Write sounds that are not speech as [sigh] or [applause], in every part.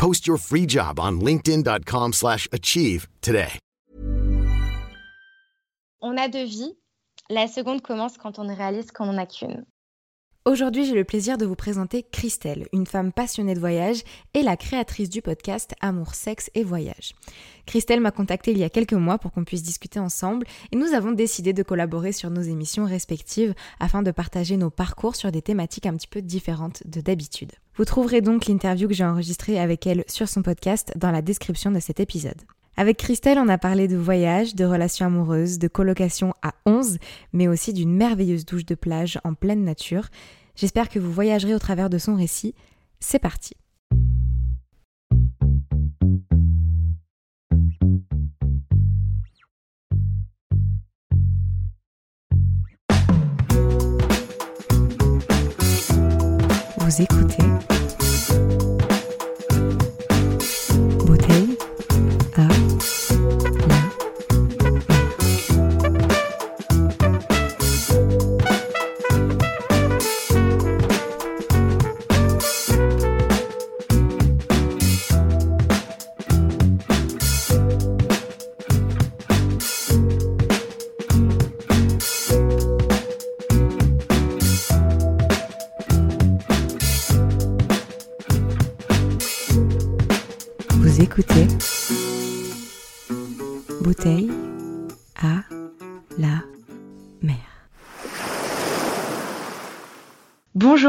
Post your free job on linkedin.com/achieve slash achieve today. On a deux vies. La seconde commence quand on réalise qu'on n'en a qu'une. Aujourd'hui, j'ai le plaisir de vous présenter Christelle, une femme passionnée de voyage et la créatrice du podcast Amour, sexe et voyage. Christelle m'a contacté il y a quelques mois pour qu'on puisse discuter ensemble et nous avons décidé de collaborer sur nos émissions respectives afin de partager nos parcours sur des thématiques un petit peu différentes de d'habitude. Vous trouverez donc l'interview que j'ai enregistrée avec elle sur son podcast dans la description de cet épisode. Avec Christelle, on a parlé de voyage, de relations amoureuses, de colocation à 11, mais aussi d'une merveilleuse douche de plage en pleine nature. J'espère que vous voyagerez au travers de son récit. C'est parti. Vous écoutez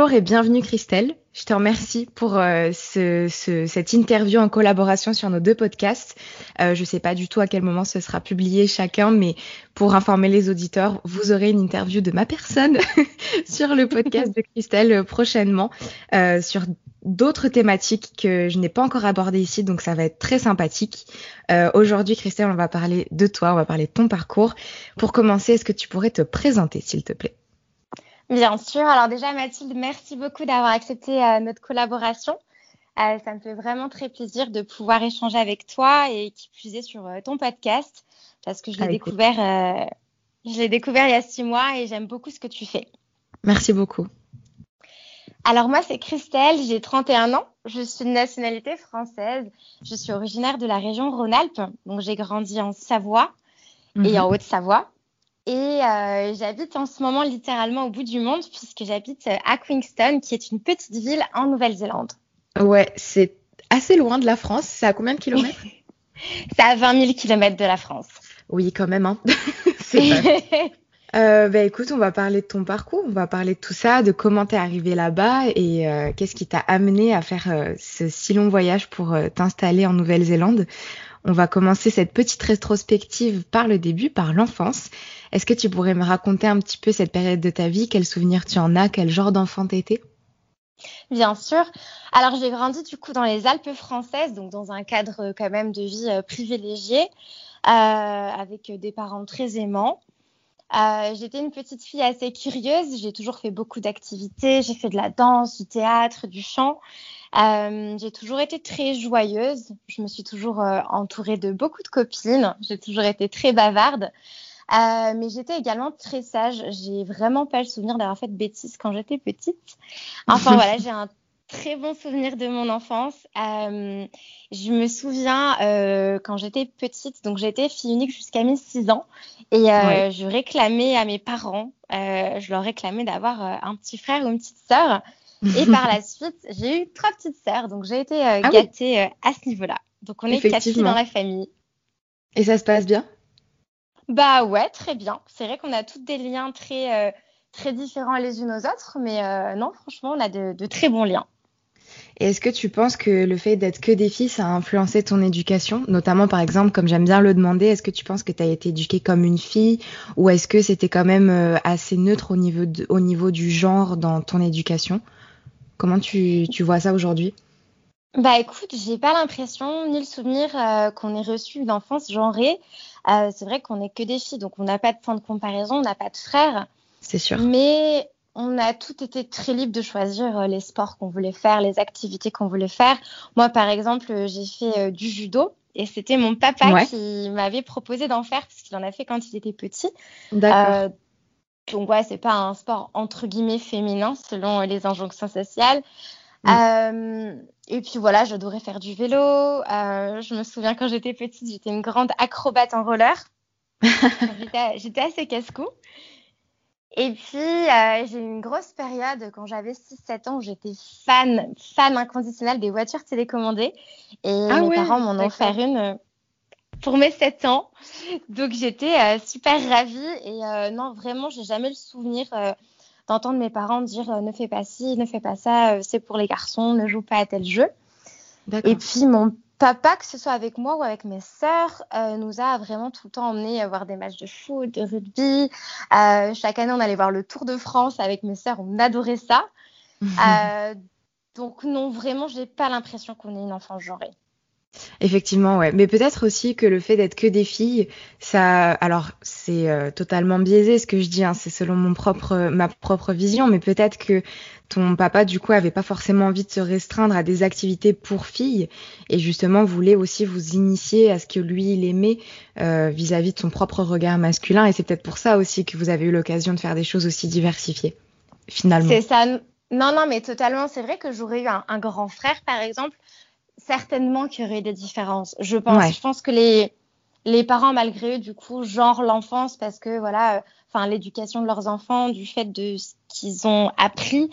Bonjour et bienvenue Christelle. Je te remercie pour euh, ce, ce- cette interview en collaboration sur nos deux podcasts. Euh, je ne sais pas du tout à quel moment ce sera publié chacun, mais pour informer les auditeurs, vous aurez une interview de ma personne [laughs] sur le podcast de Christelle euh, prochainement euh, sur d'autres thématiques que je n'ai pas encore abordées ici, donc ça va être très sympathique. Euh, Aujourd'hui, Christelle, on va parler de toi, on va parler de ton parcours. Pour commencer, est-ce que tu pourrais te présenter, s'il te plaît? Bien sûr. Alors déjà, Mathilde, merci beaucoup d'avoir accepté euh, notre collaboration. Euh, ça me fait vraiment très plaisir de pouvoir échanger avec toi et qui plus est sur euh, ton podcast parce que je l'ai Avec découvert, je l'ai découvert il y a six mois et j'aime beaucoup ce que tu fais. Merci beaucoup. Alors moi, c'est Christelle, j'ai 31 ans, je suis de nationalité française, je suis originaire de la région Rhône-Alpes, donc j'ai grandi en Savoie et Mhm. en Haute-Savoie. Et euh, j'habite en ce moment littéralement au bout du monde puisque j'habite euh, à Queenstown, qui est une petite ville en Nouvelle-Zélande. Ouais, c'est assez loin de la France. C'est à combien de kilomètres? [laughs] C'est à 20 000 km de la France. Oui, quand même. Hein. [laughs] c'est vrai. [laughs] Euh, bah, écoute, on va parler de ton parcours, on va parler de tout ça, de comment t'es arrivé là-bas et euh, qu'est-ce qui t'a amené à faire euh, ce si long voyage pour t'installer en Nouvelle-Zélande? On va commencer cette petite rétrospective par le début, par l'enfance. Est-ce que tu pourrais me raconter un petit peu cette période de ta vie? Quels souvenirs tu en as? Quel genre d'enfant t'étais? Bien sûr. Alors j'ai grandi du coup dans les Alpes françaises, donc dans un cadre euh, quand même de vie euh, privilégié, euh, avec des parents très aimants. J'étais une petite fille assez curieuse. J'ai toujours fait beaucoup d'activités. J'ai fait de la danse, du théâtre, du chant. Euh, j'ai toujours été très joyeuse. Je me suis toujours euh, entourée de beaucoup de copines. J'ai toujours été très bavarde. Euh, mais j'étais également très sage. J'ai vraiment pas le souvenir d'avoir fait de bêtises quand j'étais petite. Enfin [laughs] voilà, j'ai un très bon souvenir de mon enfance. Euh, je me souviens euh, quand j'étais petite, donc j'étais fille unique jusqu'à mes 6 ans, et euh, Ouais. je réclamais à mes parents, je leur réclamais d'avoir un petit frère ou une petite sœur. Et par la suite, j'ai eu trois petites sœurs, donc j'ai été euh, Ah oui. gâtée euh, à ce niveau-là. Donc on est quatre filles dans la famille. Et ça se passe bien? Bah ouais, très bien. C'est vrai qu'on a toutes des liens très, euh, très différents les unes aux autres, mais non, franchement, on a de, très bons liens. Et est-ce que tu penses que le fait d'être que des filles, ça a influencé ton éducation? Notamment, par exemple, comme j'aime bien le demander, est-ce que tu penses que tu as été éduquée comme une fille? Ou est-ce que c'était quand même assez neutre au niveau, au niveau du genre dans ton éducation? Comment tu, tu vois ça aujourd'hui? Bah écoute, j'ai pas l'impression ni le souvenir euh, qu'on ait reçu une enfance genrée. Euh, c'est vrai qu'on n'est que des filles, donc on n'a pas de point de comparaison, on n'a pas de frères. C'est sûr. Mais on a tout été très libre de choisir euh, les sports qu'on voulait faire, les activités qu'on voulait faire. Moi, par exemple, j'ai fait du judo et c'était mon papa qui m'avait proposé d'en faire parce qu'il en a fait quand il était petit. D'accord. Donc ouais, c'est pas un sport entre guillemets féminin selon les injonctions sociales. Mm. Euh, et puis voilà, j'adorais faire du vélo. Euh, je me souviens quand j'étais petite, j'étais une grande acrobate en roller. [laughs] j'étais assez casse-cou. Et puis, euh, j'ai eu une grosse période quand j'avais 6-7 ans où j'étais fan, fan inconditionnelle des voitures télécommandées. Et ah mes parents m'en ont offert une pour mes 7 ans. Donc, j'étais super ravie. Et non, vraiment, j'ai jamais le souvenir d'entendre mes parents dire euh, ne fais pas ci, ne fais pas ça, euh, c'est pour les garçons, ne joue pas à tel jeu. Et puis mon papa, que ce soit avec moi ou avec mes sœurs, euh, nous a vraiment tout le temps emmenés voir des matchs de foot, de rugby. chaque année, on allait voir le Tour de France avec mes sœurs, on adorait ça. [laughs] donc non, vraiment, j'ai pas l'impression qu'on ait une enfant genrée. Effectivement, ouais. Mais peut-être aussi que le fait d'être que des filles, ça, alors c'est euh, totalement biaisé ce que je dis, hein, c'est selon mon propre, ma propre vision, mais peut-être que ton papa du coup avait pas forcément envie de se restreindre à des activités pour filles et justement voulait aussi vous initier à ce que lui il aimait euh, vis-à-vis de son propre regard masculin et c'est peut-être pour ça aussi que vous avez eu l'occasion de faire des choses aussi diversifiées finalement. C'est ça. Non, non, mais totalement. C'est vrai que j'aurais eu un grand frère, par exemple certainement qu'il y aurait des différences. Je pense, je pense que les, les parents, malgré eux, du coup, genre l'enfance parce que voilà, euh, enfin l'éducation de leurs enfants, du fait de ce qu'ils ont appris.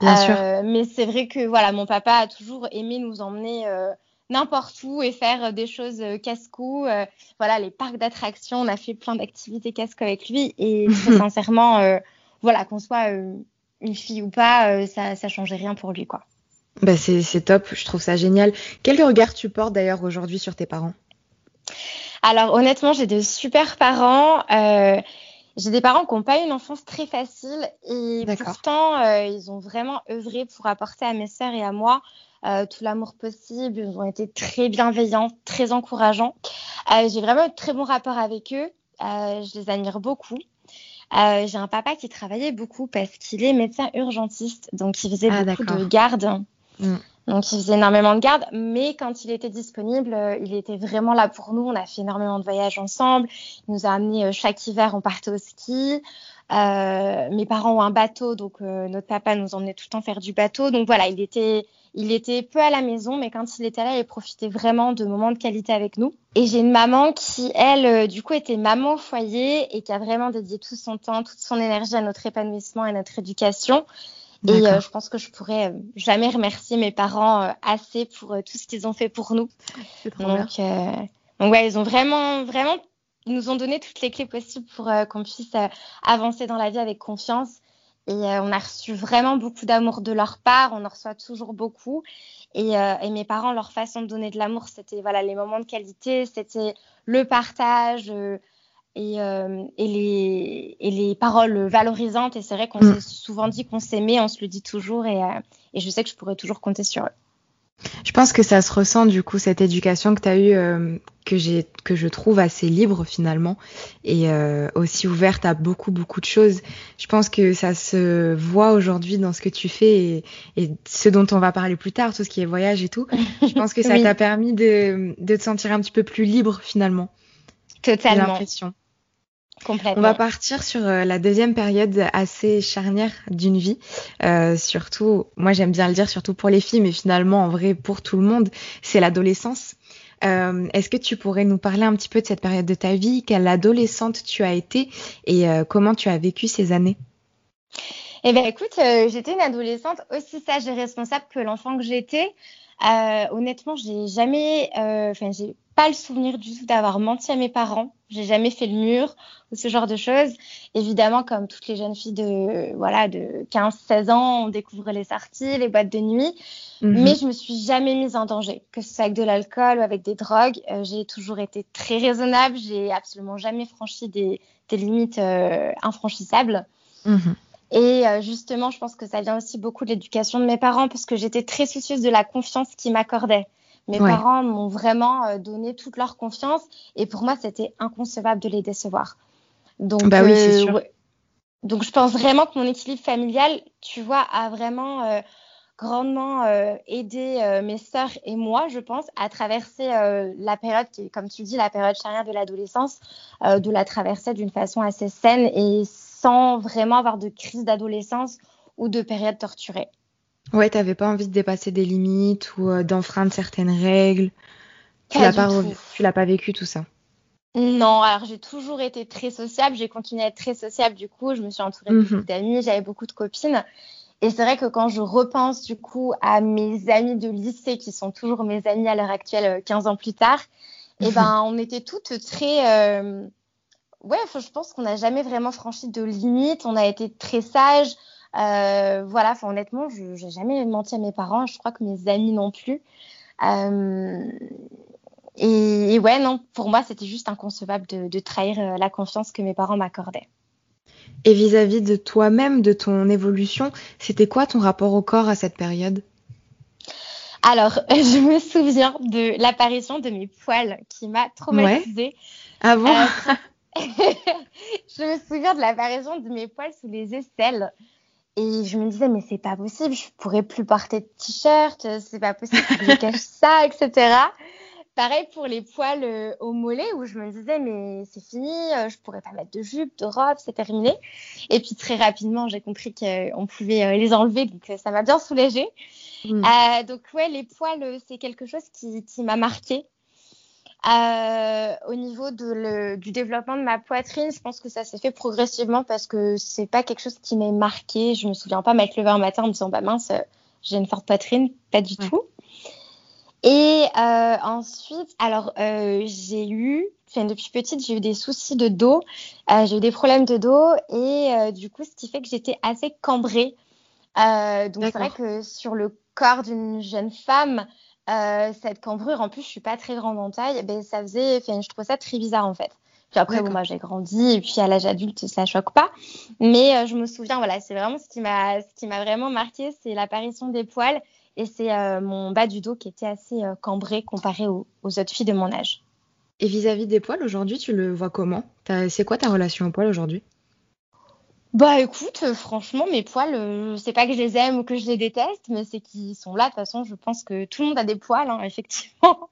Bien sûr. Euh, mais c'est vrai que voilà, mon papa a toujours aimé nous emmener euh, n'importe où et faire des choses casse-cou. voilà, les parcs d'attractions, on a fait plein d'activités casse-cou avec lui et [laughs] très sincèrement, voilà, qu'on soit une fille ou pas, ça, ça changeait rien pour lui, quoi. Bah c'est top, je trouve ça génial. Quel regard tu portes d'ailleurs aujourd'hui sur tes parents? Alors honnêtement, j'ai de super parents. Euh, j'ai des parents qui n'ont pas eu une enfance très facile et pourtant, euh, ils ont vraiment œuvré pour apporter à mes sœurs et à moi euh, tout l'amour possible. Ils ont été très bienveillants, très encourageants. j'ai vraiment un très bon rapport avec eux. je les admire beaucoup. j'ai un papa qui travaillait beaucoup parce qu'il est médecin urgentiste, donc il faisait ah, beaucoup de garde. Mm. Donc, il faisait énormément de garde, mais quand il était disponible, euh, il était vraiment là pour nous. On a fait énormément de voyages ensemble. Il nous a amenés euh, chaque hiver, on partait au ski. Euh, mes parents ont un bateau, donc notre papa nous emmenait tout le temps faire du bateau. Donc voilà, il était, il était peu à la maison, mais quand il était là, il profitait vraiment de moments de qualité avec nous. Et j'ai une maman qui, elle, du coup, était maman au foyer et qui a vraiment dédié tout son temps, toute son énergie à notre épanouissement et notre éducation. Et euh, je pense que je pourrais euh, jamais remercier mes parents euh, assez pour tout ce qu'ils ont fait pour nous. Donc, donc ouais, ils ont vraiment, vraiment, ils nous ont donné toutes les clés possibles pour qu'on puisse avancer dans la vie avec confiance. Et on a reçu vraiment beaucoup d'amour de leur part. On en reçoit toujours beaucoup. Et, et mes parents, leur façon de donner de l'amour, c'était voilà les moments de qualité, c'était le partage et, euh, et, les, et, les, paroles valorisantes. Et c'est vrai qu'on mm. s'est souvent dit qu'on s'aimait, on se le dit toujours, et, euh, et, je sais que je pourrais toujours compter sur eux. Je pense que ça se ressent du coup cette éducation que tu as eue, euh, que j'ai, que je trouve assez libre finalement et aussi ouverte à beaucoup beaucoup de choses. Je pense que ça se voit aujourd'hui dans ce que tu fais et, ce dont on va parler plus tard, tout ce qui est voyage et tout. [laughs] Je pense que ça t'a permis de, de te sentir un petit peu plus libre finalement. Totalement. l'impression. On va partir sur euh, la deuxième période assez charnière d'une vie. Euh, surtout, moi j'aime bien le dire, surtout pour les filles, mais finalement en vrai pour tout le monde, c'est l'adolescence. Euh, Est-ce que tu pourrais nous parler un petit peu de cette période de ta vie, quelle adolescente tu as été? Et euh, comment tu as vécu ces années? Eh bien, écoute, j'étais une adolescente aussi sage et responsable que l'enfant que j'étais. Honnêtement, j'ai jamais, enfin, j'ai pas le souvenir du tout d'avoir menti à mes parents. J'ai jamais fait le mur ou ce genre de choses. Évidemment, comme toutes les jeunes filles de, voilà, de 15, 16 ans, on découvre les sorties, les boîtes de nuit. Mhm. Mais je me suis jamais mise en danger, que ce soit avec de l'alcool ou avec des drogues. Euh, j'ai toujours été très raisonnable. J'ai absolument jamais franchi des, des limites euh, infranchissables. Mhm. Et euh, justement, je pense que ça vient aussi beaucoup de l'éducation de mes parents parce que j'étais très soucieuse de la confiance qu'ils m'accordaient. Mes parents m'ont vraiment euh, donné toute leur confiance et pour moi, c'était inconcevable de les décevoir. Donc, bah oui, c'est euh, sûr. Donc, je pense vraiment que mon équilibre familial, tu vois, a vraiment grandement aidé mes sœurs et moi, je pense, à traverser la période qui est, comme tu dis, la période charnière de l'adolescence, de la traverser d'une façon assez saine et sans vraiment avoir de crise d'adolescence ou de période torturée. Ouais, t'avais pas envie de dépasser des limites ou euh, d'enfreindre certaines règles. Tu l'as pas, tu l'as pas vécu tout ça. Non, alors j'ai toujours été très sociable, j'ai continué à être très sociable du coup, je me suis entourée de mhm. beaucoup d'amis, j'avais beaucoup de copines. Et c'est vrai que quand je repense du coup à mes amis de lycée qui sont toujours mes amis à l'heure actuelle, 15 euh, ans plus tard, et eh [laughs] ben on était toutes très euh, ouais, je pense qu'on n'a jamais vraiment franchi de limites. On a été très sages. Euh, voilà, honnêtement, je n'ai jamais menti à mes parents. Je crois que mes amis non plus. Euh, et, ouais, non, pour moi, c'était juste inconcevable de, trahir euh, la confiance que mes parents m'accordaient. Et vis-à-vis -vis de toi-même, de ton évolution, c'était quoi ton rapport au corps à cette période? Alors, [laughs] je me souviens de l'apparition de mes poils qui m'a traumatisée. Ah bon? [laughs] Je me souviens de l'apparition de mes poils sous les aisselles. Et je me disais, mais c'est pas possible, je pourrais plus porter de t-shirt, c'est pas possible que je cache ça, etc. Pareil pour les poils euh, au mollet où je me disais, mais c'est fini, euh, je pourrais pas mettre de jupe, de robe, c'est terminé. Et puis très rapidement, j'ai compris qu'on pouvait euh, les enlever, donc ça m'a bien soulagée. Mm. donc ouais, les poils, c'est quelque chose qui, qui m'a marqué euh, au niveau de le, du développement de ma poitrine, je pense que ça s'est fait progressivement parce que c'est pas quelque chose qui m'est marqué. Je me souviens pas m'être levée un matin en me disant bah mince, j'ai une forte poitrine, pas du tout. Et euh, ensuite, alors euh, j'ai eu, enfin, depuis petite, j'ai eu des soucis de dos, euh, j'ai eu des problèmes de dos et du coup, ce qui fait que j'étais assez cambrée. Donc c'est vrai que sur le corps d'une jeune femme, euh, cette cambrure, en plus, je suis pas très grande en taille, ben, ça faisait, je trouvais ça très bizarre en fait. Puis après, bon, moi, j'ai grandi et puis à l'âge adulte, ça choque pas. Mais euh, je me souviens, voilà, c'est vraiment ce qui m'a, ce qui m'a vraiment marqué, c'est l'apparition des poils et c'est euh, mon bas du dos qui était assez cambré comparé aux, aux, autres filles de mon âge. Et vis-à-vis -vis des poils, aujourd'hui, tu le vois comment? C'est quoi ta relation aux poils aujourd'hui? Bah écoute, euh, franchement, mes poils, euh, c'est pas que je les aime ou que je les déteste, mais c'est qu'ils sont là. De toute façon, je pense que tout le monde a des poils, hein, [laughs] effectivement.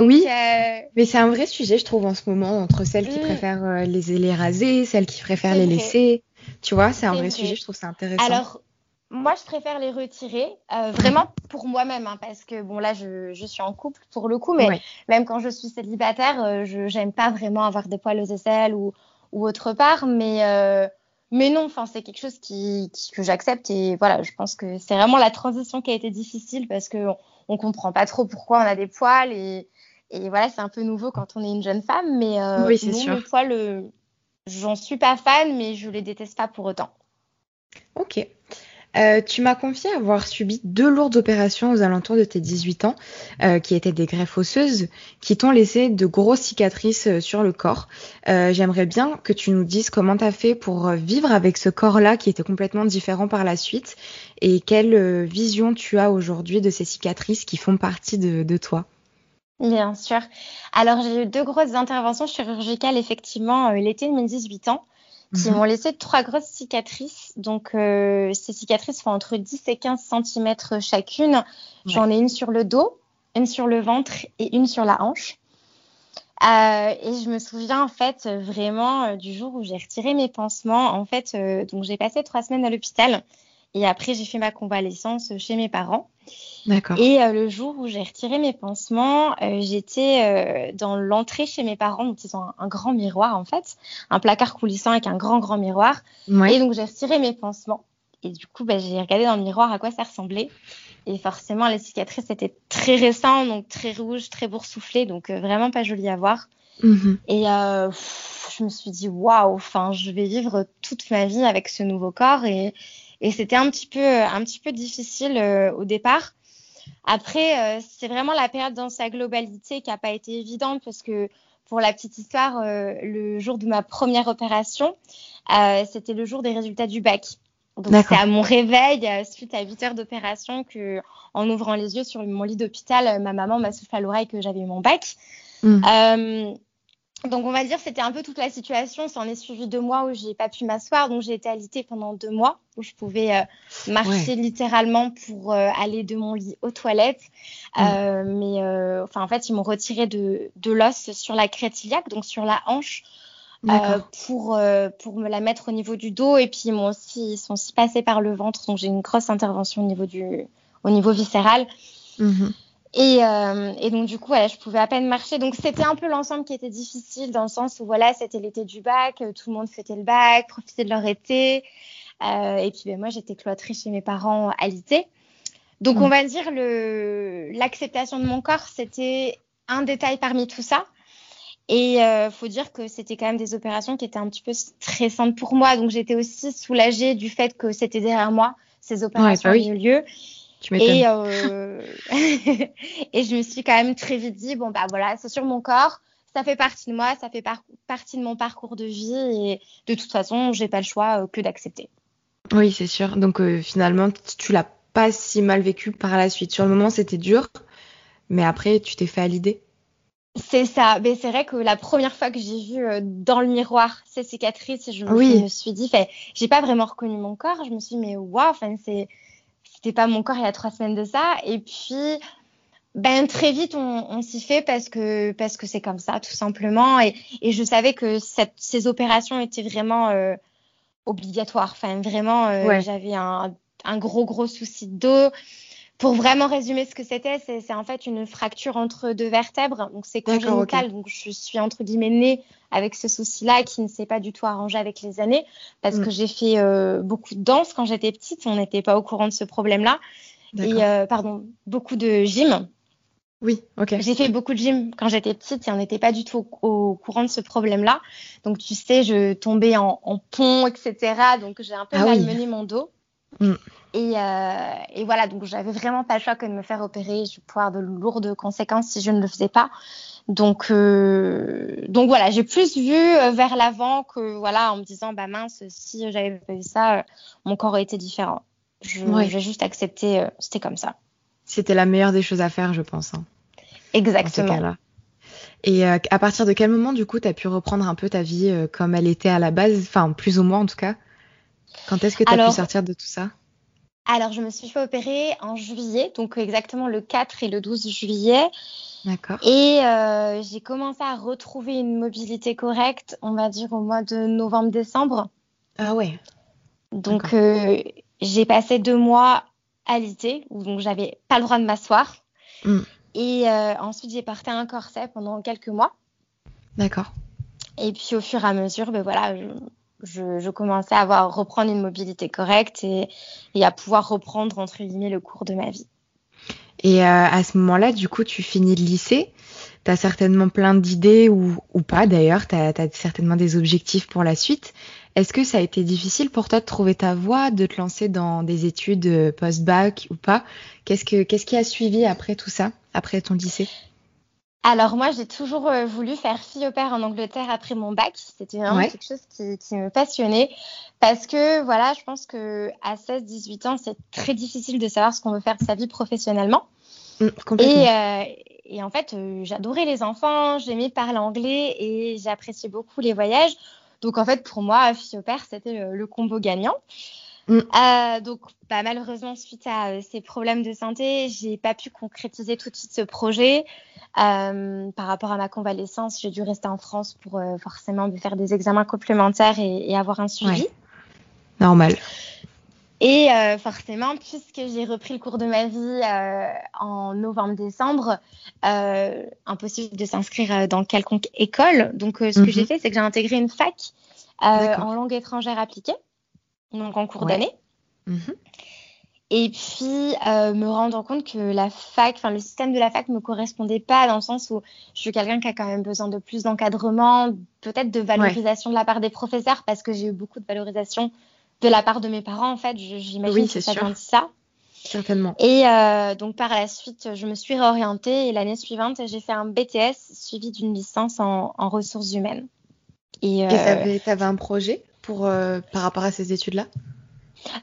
oui, euh, mais c'est un vrai sujet, je trouve, en ce moment, entre celles qui mm. préfèrent les, les raser, celles qui préfèrent les laisser. Tu vois, c'est un vrai, sujet, je trouve ça intéressant. Alors, moi, je préfère les retirer, vraiment pour moi-même, hein, parce que bon, là, je, je, suis en couple pour le coup, mais même quand je suis célibataire, je j'aime pas vraiment avoir des poils aux aisselles ou, ou autre part, mais mais non, enfin, c'est quelque chose qui, que j'accepte et voilà, je pense que c'est vraiment la transition qui a été difficile parce que on, comprend pas trop pourquoi on a des poils et, et voilà, c'est un peu nouveau quand on est une jeune femme, mais euh, oui, sûr. les poils, euh, j'en suis pas fan, mais je les déteste pas pour autant. Ok. Euh, tu m'as confié avoir subi deux lourdes opérations aux alentours de tes 18 ans, euh, qui étaient des greffes osseuses, qui t'ont laissé de grosses cicatrices euh, sur le corps. J'aimerais bien que tu nous dises comment tu as fait pour vivre avec ce corps-là qui était complètement différent par la suite, et quelle vision tu as aujourd'hui de ces cicatrices qui font partie de, de toi. Bien sûr. Alors j'ai eu deux grosses interventions chirurgicales effectivement l'été de mes 18 ans qui mhm. m'ont laissé trois grosses cicatrices. Donc, euh, ces cicatrices font entre 10 et 15 cm chacune. J'en ai une sur le dos, une sur le ventre et une sur la hanche. Euh, et je me souviens en fait vraiment euh, du jour où j'ai retiré mes pansements. En fait, donc j'ai passé trois semaines à l'hôpital et après j'ai fait ma convalescence chez mes parents. D'accord. Et euh, le jour où j'ai retiré mes pansements, euh, j'étais euh, dans l'entrée chez mes parents, donc ils ont un, grand miroir en fait, un placard coulissant avec un grand grand miroir. Et donc j'ai retiré mes pansements. Et du coup, bah, j'ai regardé dans le miroir à quoi ça ressemblait. Et forcément, les cicatrices étaient très récentes, donc très rouges, très boursouflées, donc vraiment pas joli à voir. Mhm. Et je me suis dit, waouh, enfin, je vais vivre toute ma vie avec ce nouveau corps. Et, et c'était un petit peu, un petit peu difficile au départ. Après, c'est vraiment la période dans sa globalité qui n'a pas été évidente parce que pour la petite histoire, euh, le jour de ma première opération, euh, c'était le jour des résultats du bac. Donc c'est à mon réveil, euh, suite à 8 heures d'opération, que en ouvrant les yeux sur mon lit d'hôpital, ma maman m'a soufflé à l'oreille que j'avais eu mon bac. Mm. Donc on va dire c'était un peu toute la situation. Ça en est suivi deux mois où j'ai pas pu m'asseoir, donc j'ai été alitée pendant deux mois où je pouvais euh, marcher littéralement pour euh, aller de mon lit aux toilettes. Mm. Euh, mais enfin en fait ils m'ont retiré de, de l'os sur la crête iliaque, donc sur la hanche. pour pour me la mettre au niveau du dos et puis ils m'ont aussi ils sont aussi passés par le ventre donc j'ai une grosse intervention au niveau du au niveau viscéral mm-hmm. Et, euh, et, donc du coup, voilà, je pouvais à peine marcher. Donc c'était un peu l'ensemble qui était difficile dans le sens où voilà, c'était l'été du bac, euh, tout le monde fêtait le bac, profitait de leur été. Euh, et puis ben, moi, j'étais cloîtrée chez mes parents à l'été. Donc on mm. va dire le l'acceptation de mon corps, c'était un détail parmi tout ça. Et euh, faut dire que c'était quand même des opérations qui étaient un petit peu stressantes pour moi. Donc j'étais aussi soulagée du fait que c'était derrière moi ces opérations ouais, bah eu lieu et, euh... [laughs] et je me suis quand même très vite dit, bon, bah voilà, c'est sur mon corps, ça fait partie de moi, ça fait partie de mon parcours de vie et de toute façon, j'ai pas le choix euh, que d'accepter. Oui, c'est sûr. Donc euh, finalement, tu l'as pas si mal vécu par la suite. Sur le moment, c'était dur, mais après, tu t'es fait à l'idée. C'est ça. Mais c'est vrai que la première fois que j'ai vu euh, dans le miroir ces cicatrices, je me, suis dit, j'ai pas vraiment reconnu mon corps. Je me suis dit, mais waouh, enfin, c'est c'était pas mon corps il y a trois semaines de ça. Et puis, ben très vite on, s'y fait parce que parce que c'est comme ça tout simplement. Et, et je savais que cette, ces opérations étaient vraiment euh, obligatoires. Enfin vraiment, euh, j'avais un, un, gros gros souci de dos pour vraiment résumer ce que c'était, c'est en fait une fracture entre deux vertèbres. Donc c'est congénital. Donc je suis entre guillemets née avec ce souci-là qui ne s'est pas du tout arrangé avec les années parce que mm. j'ai fait euh, beaucoup de danse quand j'étais petite. On n'était pas au courant de ce problème-là. Et euh, pardon, beaucoup de gym. Oui, ok. J'ai fait beaucoup de gym quand j'étais petite et on n'était pas du tout au, courant de ce problème-là. Donc tu sais, je tombais en, pont, etc. Donc j'ai un peu ah malmené mon dos. Mm. Euh, et, voilà, donc j'avais vraiment pas le choix que de me faire opérer. Je pouvais avoir de lourdes conséquences si je ne le faisais pas. Donc, euh, donc voilà, j'ai plus vu euh, vers l'avant que voilà, en me disant bah mince, si j'avais pas vu ça, mon corps aurait été différent. Je, J'ai juste accepté, c'était comme ça. C'était la meilleure des choses à faire, je pense. Hein, Exactement. Et à partir de quel moment, du coup, tu as pu reprendre un peu ta vie comme elle était à la base, enfin plus ou moins en tout cas? Quand est-ce que tu as pu sortir de tout ça? alors, je me suis fait opérer en juillet, donc exactement le 4 et le 12 juillet. D'accord. Et euh, j'ai commencé à retrouver une mobilité correcte, on va dire au mois de novembre-décembre. Ah ouais. Donc, euh, j'ai passé deux mois à l'été, où donc j'avais pas le droit de m'asseoir. Hmm. Et euh, ensuite, j'ai porté un corset pendant quelques mois. D'accord. Et puis, au fur et à mesure, ben voilà, je, commençais à avoir reprendre une mobilité correcte et, à pouvoir reprendre entre guillemets le cours de ma vie. Et euh, à ce moment-là, du coup, tu finis le lycée. Tu as certainement plein d'idées ou, pas d'ailleurs. Tu as, certainement des objectifs pour la suite. Est-ce que ça a été difficile pour toi de trouver ta voie, de te lancer dans des études euh, post-bac ou pas? Qu'est-ce qui a suivi après tout ça, après ton lycée? Alors moi, j'ai toujours euh, voulu faire fille au père en Angleterre après mon bac. C'était vraiment quelque chose qui, me passionnait parce que voilà, je pense que à 16-18 ans, c'est très difficile de savoir ce qu'on veut faire de sa vie professionnellement. Mm, et, euh, et, en fait, euh, j'adorais les enfants, j'aimais parler anglais et j'appréciais beaucoup les voyages. Donc en fait, pour moi, fille au père, c'était le combo gagnant. Mm. Euh, donc, bah, malheureusement, suite à euh, ces problèmes de santé, j'ai pas pu concrétiser tout de suite ce projet. Euh, par rapport à ma convalescence, j'ai dû rester en France pour euh, forcément faire des examens complémentaires et, et avoir un suivi. Normal. Et euh, forcément, puisque j'ai repris le cours de ma vie en novembre-décembre, impossible de s'inscrire dans quelconque école. Donc, ce que j'ai fait, c'est que j'ai intégré une fac en langue étrangère appliquée donc en cours d'année. Mhm. Et puis, euh, me rendre compte que la fac, enfin, le système de la fac me correspondait pas dans le sens où je suis quelqu'un qui a quand même besoin de plus d'encadrement, peut-être de valorisation de la part des professeurs, parce que j'ai eu beaucoup de valorisation de la part de mes parents, en fait. J'imagine que ça ça. Certainement. Et euh, donc, par la suite, je me suis réorientée et l'année suivante, j'ai fait un BTS suivi d'une licence en, ressources humaines. Et tu avais, avais, un projet? Pour, par rapport à ces études-là?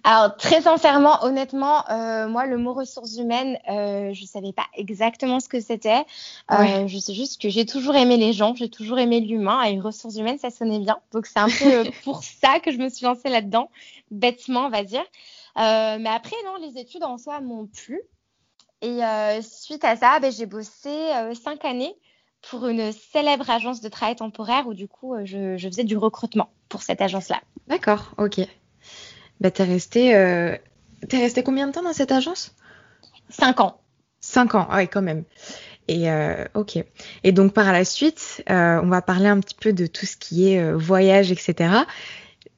Alors très sincèrement, honnêtement, euh, moi le mot ressources humaines, euh, je savais pas exactement ce que c'était. Euh, je sais juste que j'ai toujours aimé les gens, j'ai toujours aimé l'humain et ressources humaines ça sonnait bien. Donc c'est un peu [laughs] pour ça que je me suis lancée là-dedans, bêtement on va dire. Euh, mais après non, les études en soi m'ont plu. Et suite à ça, ben, j'ai bossé cinq années pour une célèbre agence de travail temporaire où du coup je, je faisais du recrutement pour cette agence-là. D'accord, ok. Bah, t'es resté, euh... resté combien de temps dans cette agence? Cinq ans. Cinq ans, ouais, quand même. Et euh, ok. Et donc par la suite, euh, on va parler un petit peu de tout ce qui est euh, voyage, etc.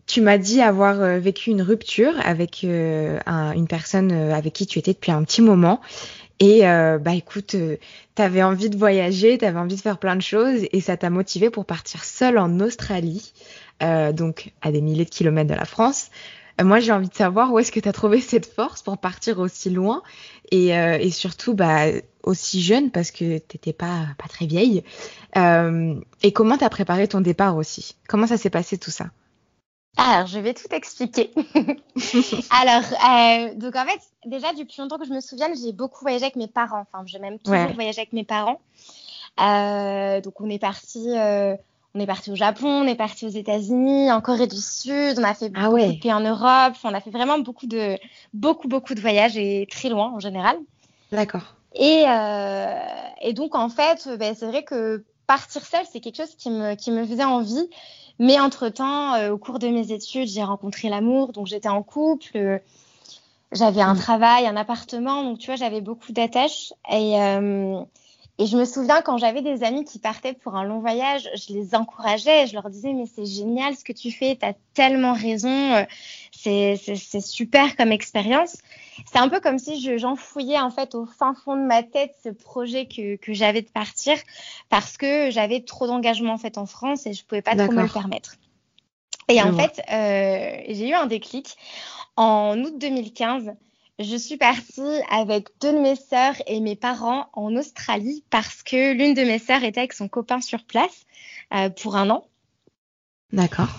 Tu m'as dit avoir euh, vécu une rupture avec euh, un, une personne avec qui tu étais depuis un petit moment. Et bah écoute, t'avais envie de voyager, t'avais envie de faire plein de choses, et ça t'a motivé pour partir seule en Australie, donc à des milliers de kilomètres de la France. Euh, moi, j'ai envie de savoir où est-ce que tu as trouvé cette force pour partir aussi loin et, euh, surtout bah, aussi jeune parce que tu n'étais pas, pas très vieille. Euh, et comment tu as préparé ton départ aussi? Comment ça s'est passé tout ça? Alors, je vais tout expliquer. [laughs] Alors, euh, donc en fait, déjà depuis longtemps que je me souvienne, j'ai beaucoup voyagé avec mes parents. Enfin, j'ai même toujours voyagé avec mes parents. Euh, donc, on est parti euh, on est parti au Japon, on est parti aux États-Unis, en Corée du Sud, on a fait ah beaucoup de pays en Europe, on a fait vraiment beaucoup de beaucoup beaucoup de voyages et très loin en général. D'accord. Et, et donc en fait, ben, c'est vrai que partir seule, c'est quelque chose qui me qui me faisait envie. Mais entre temps, euh, au cours de mes études, j'ai rencontré l'amour, donc j'étais en couple. j'avais un mm. travail, un appartement, donc tu vois, j'avais beaucoup d'attaches. Et, euh, et je me souviens quand j'avais des amis qui partaient pour un long voyage, je les encourageais, je leur disais mais c'est génial ce que tu fais, tu as tellement raison, euh, c'est super comme expérience. C'est un peu comme si j'enfouillais en fait au fin fond de ma tête ce projet que, que j'avais de partir parce que j'avais trop d'engagement en fait en France et je pouvais pas trop me le permettre. Et en fait, euh, j'ai eu un déclic en août 2015 je suis partie avec deux de mes sœurs et mes parents en Australie parce que l'une de mes sœurs était avec son copain sur place euh, pour un an. D'accord.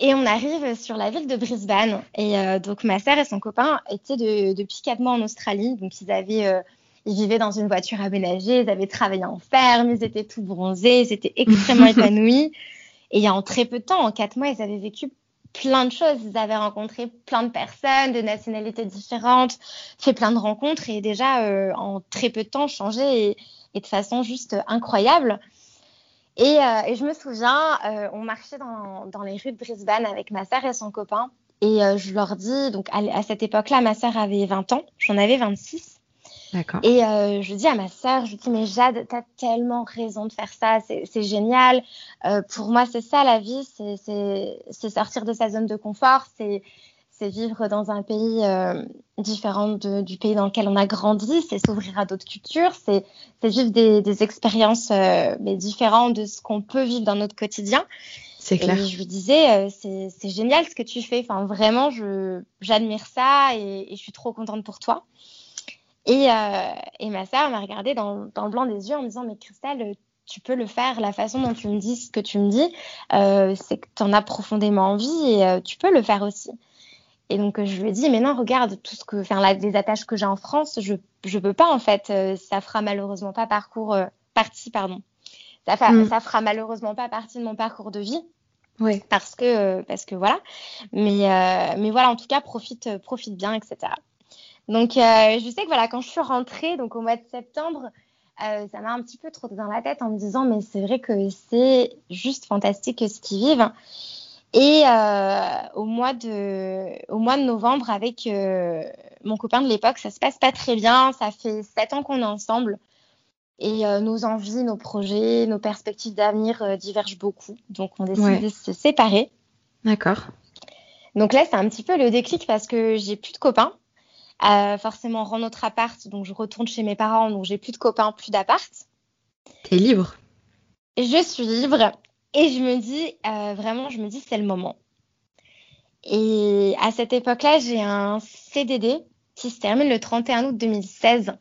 Et on arrive sur la ville de Brisbane. Et euh, donc ma sœur et son copain étaient de, depuis quatre mois en Australie. Donc ils avaient, euh, ils vivaient dans une voiture aménagée, ils avaient travaillé en ferme, ils étaient tout bronzés, ils étaient extrêmement [laughs] épanouis. Et en très peu de temps, en quatre mois, ils avaient vécu plein de choses. Ils avaient rencontré plein de personnes de nationalités différentes, fait plein de rencontres et déjà euh, en très peu de temps changé et, de façon juste incroyable. Et, euh, et je me souviens, euh, on marchait dans, dans, les rues de Brisbane avec ma sœur et son copain. Et je leur dis, donc à, à cette époque-là, ma sœur avait 20 ans, j'en avais 26. Et euh, je dis à ma sœur, je dis, mais Jade, tu as tellement raison de faire ça, c'est génial. Euh, pour moi, c'est ça la vie, c'est sortir de sa zone de confort, c'est vivre dans un pays euh, différent de, du pays dans lequel on a grandi, c'est s'ouvrir à d'autres cultures, c'est vivre des, des expériences euh, mais différentes de ce qu'on peut vivre dans notre quotidien. C'est clair. Et je lui disais, euh, c'est génial ce que tu fais. Enfin, vraiment, j'admire ça et, et, je suis trop contente pour toi. Et, et ma sœur m'a regardé dans, dans, le blanc des yeux en me disant Mais Christelle, tu peux le faire, la façon dont tu me dis ce que tu me dis, c'est que tu en as profondément envie et tu peux le faire aussi. Et donc je lui ai dit mais non regarde tout ce que, enfin les attaches que j'ai en France, je je peux pas en fait, euh, ça fera malheureusement pas parcours euh, partie pardon, ça, fa mm. ça fera malheureusement pas partie de mon parcours de vie. Oui. Parce que parce que voilà, mais mais voilà en tout cas profite profite bien etc. Donc, euh, je sais que voilà, quand je suis rentrée, donc au mois de septembre, euh, ça m'a un petit peu trop dans la tête en me disant, mais c'est vrai que c'est juste fantastique ce qu'ils vivent. Et euh, au, mois de, au mois de novembre, avec euh, mon copain de l'époque, ça se passe pas très bien. Ça fait sept ans qu'on est ensemble. Et euh, nos envies, nos projets, nos perspectives d'avenir euh, divergent beaucoup. Donc, on décide ouais. de se séparer. D'accord. Donc là, c'est un petit peu le déclic parce que j'ai plus de copains. forcément, on rend notre appart, donc je retourne chez mes parents, donc j'ai plus de copains, plus d'appart. T'es libre Je suis libre et je me dis, vraiment, je me dis, c'est le moment. Et à cette époque-là, j'ai un CDD qui se termine le 31 août 2016.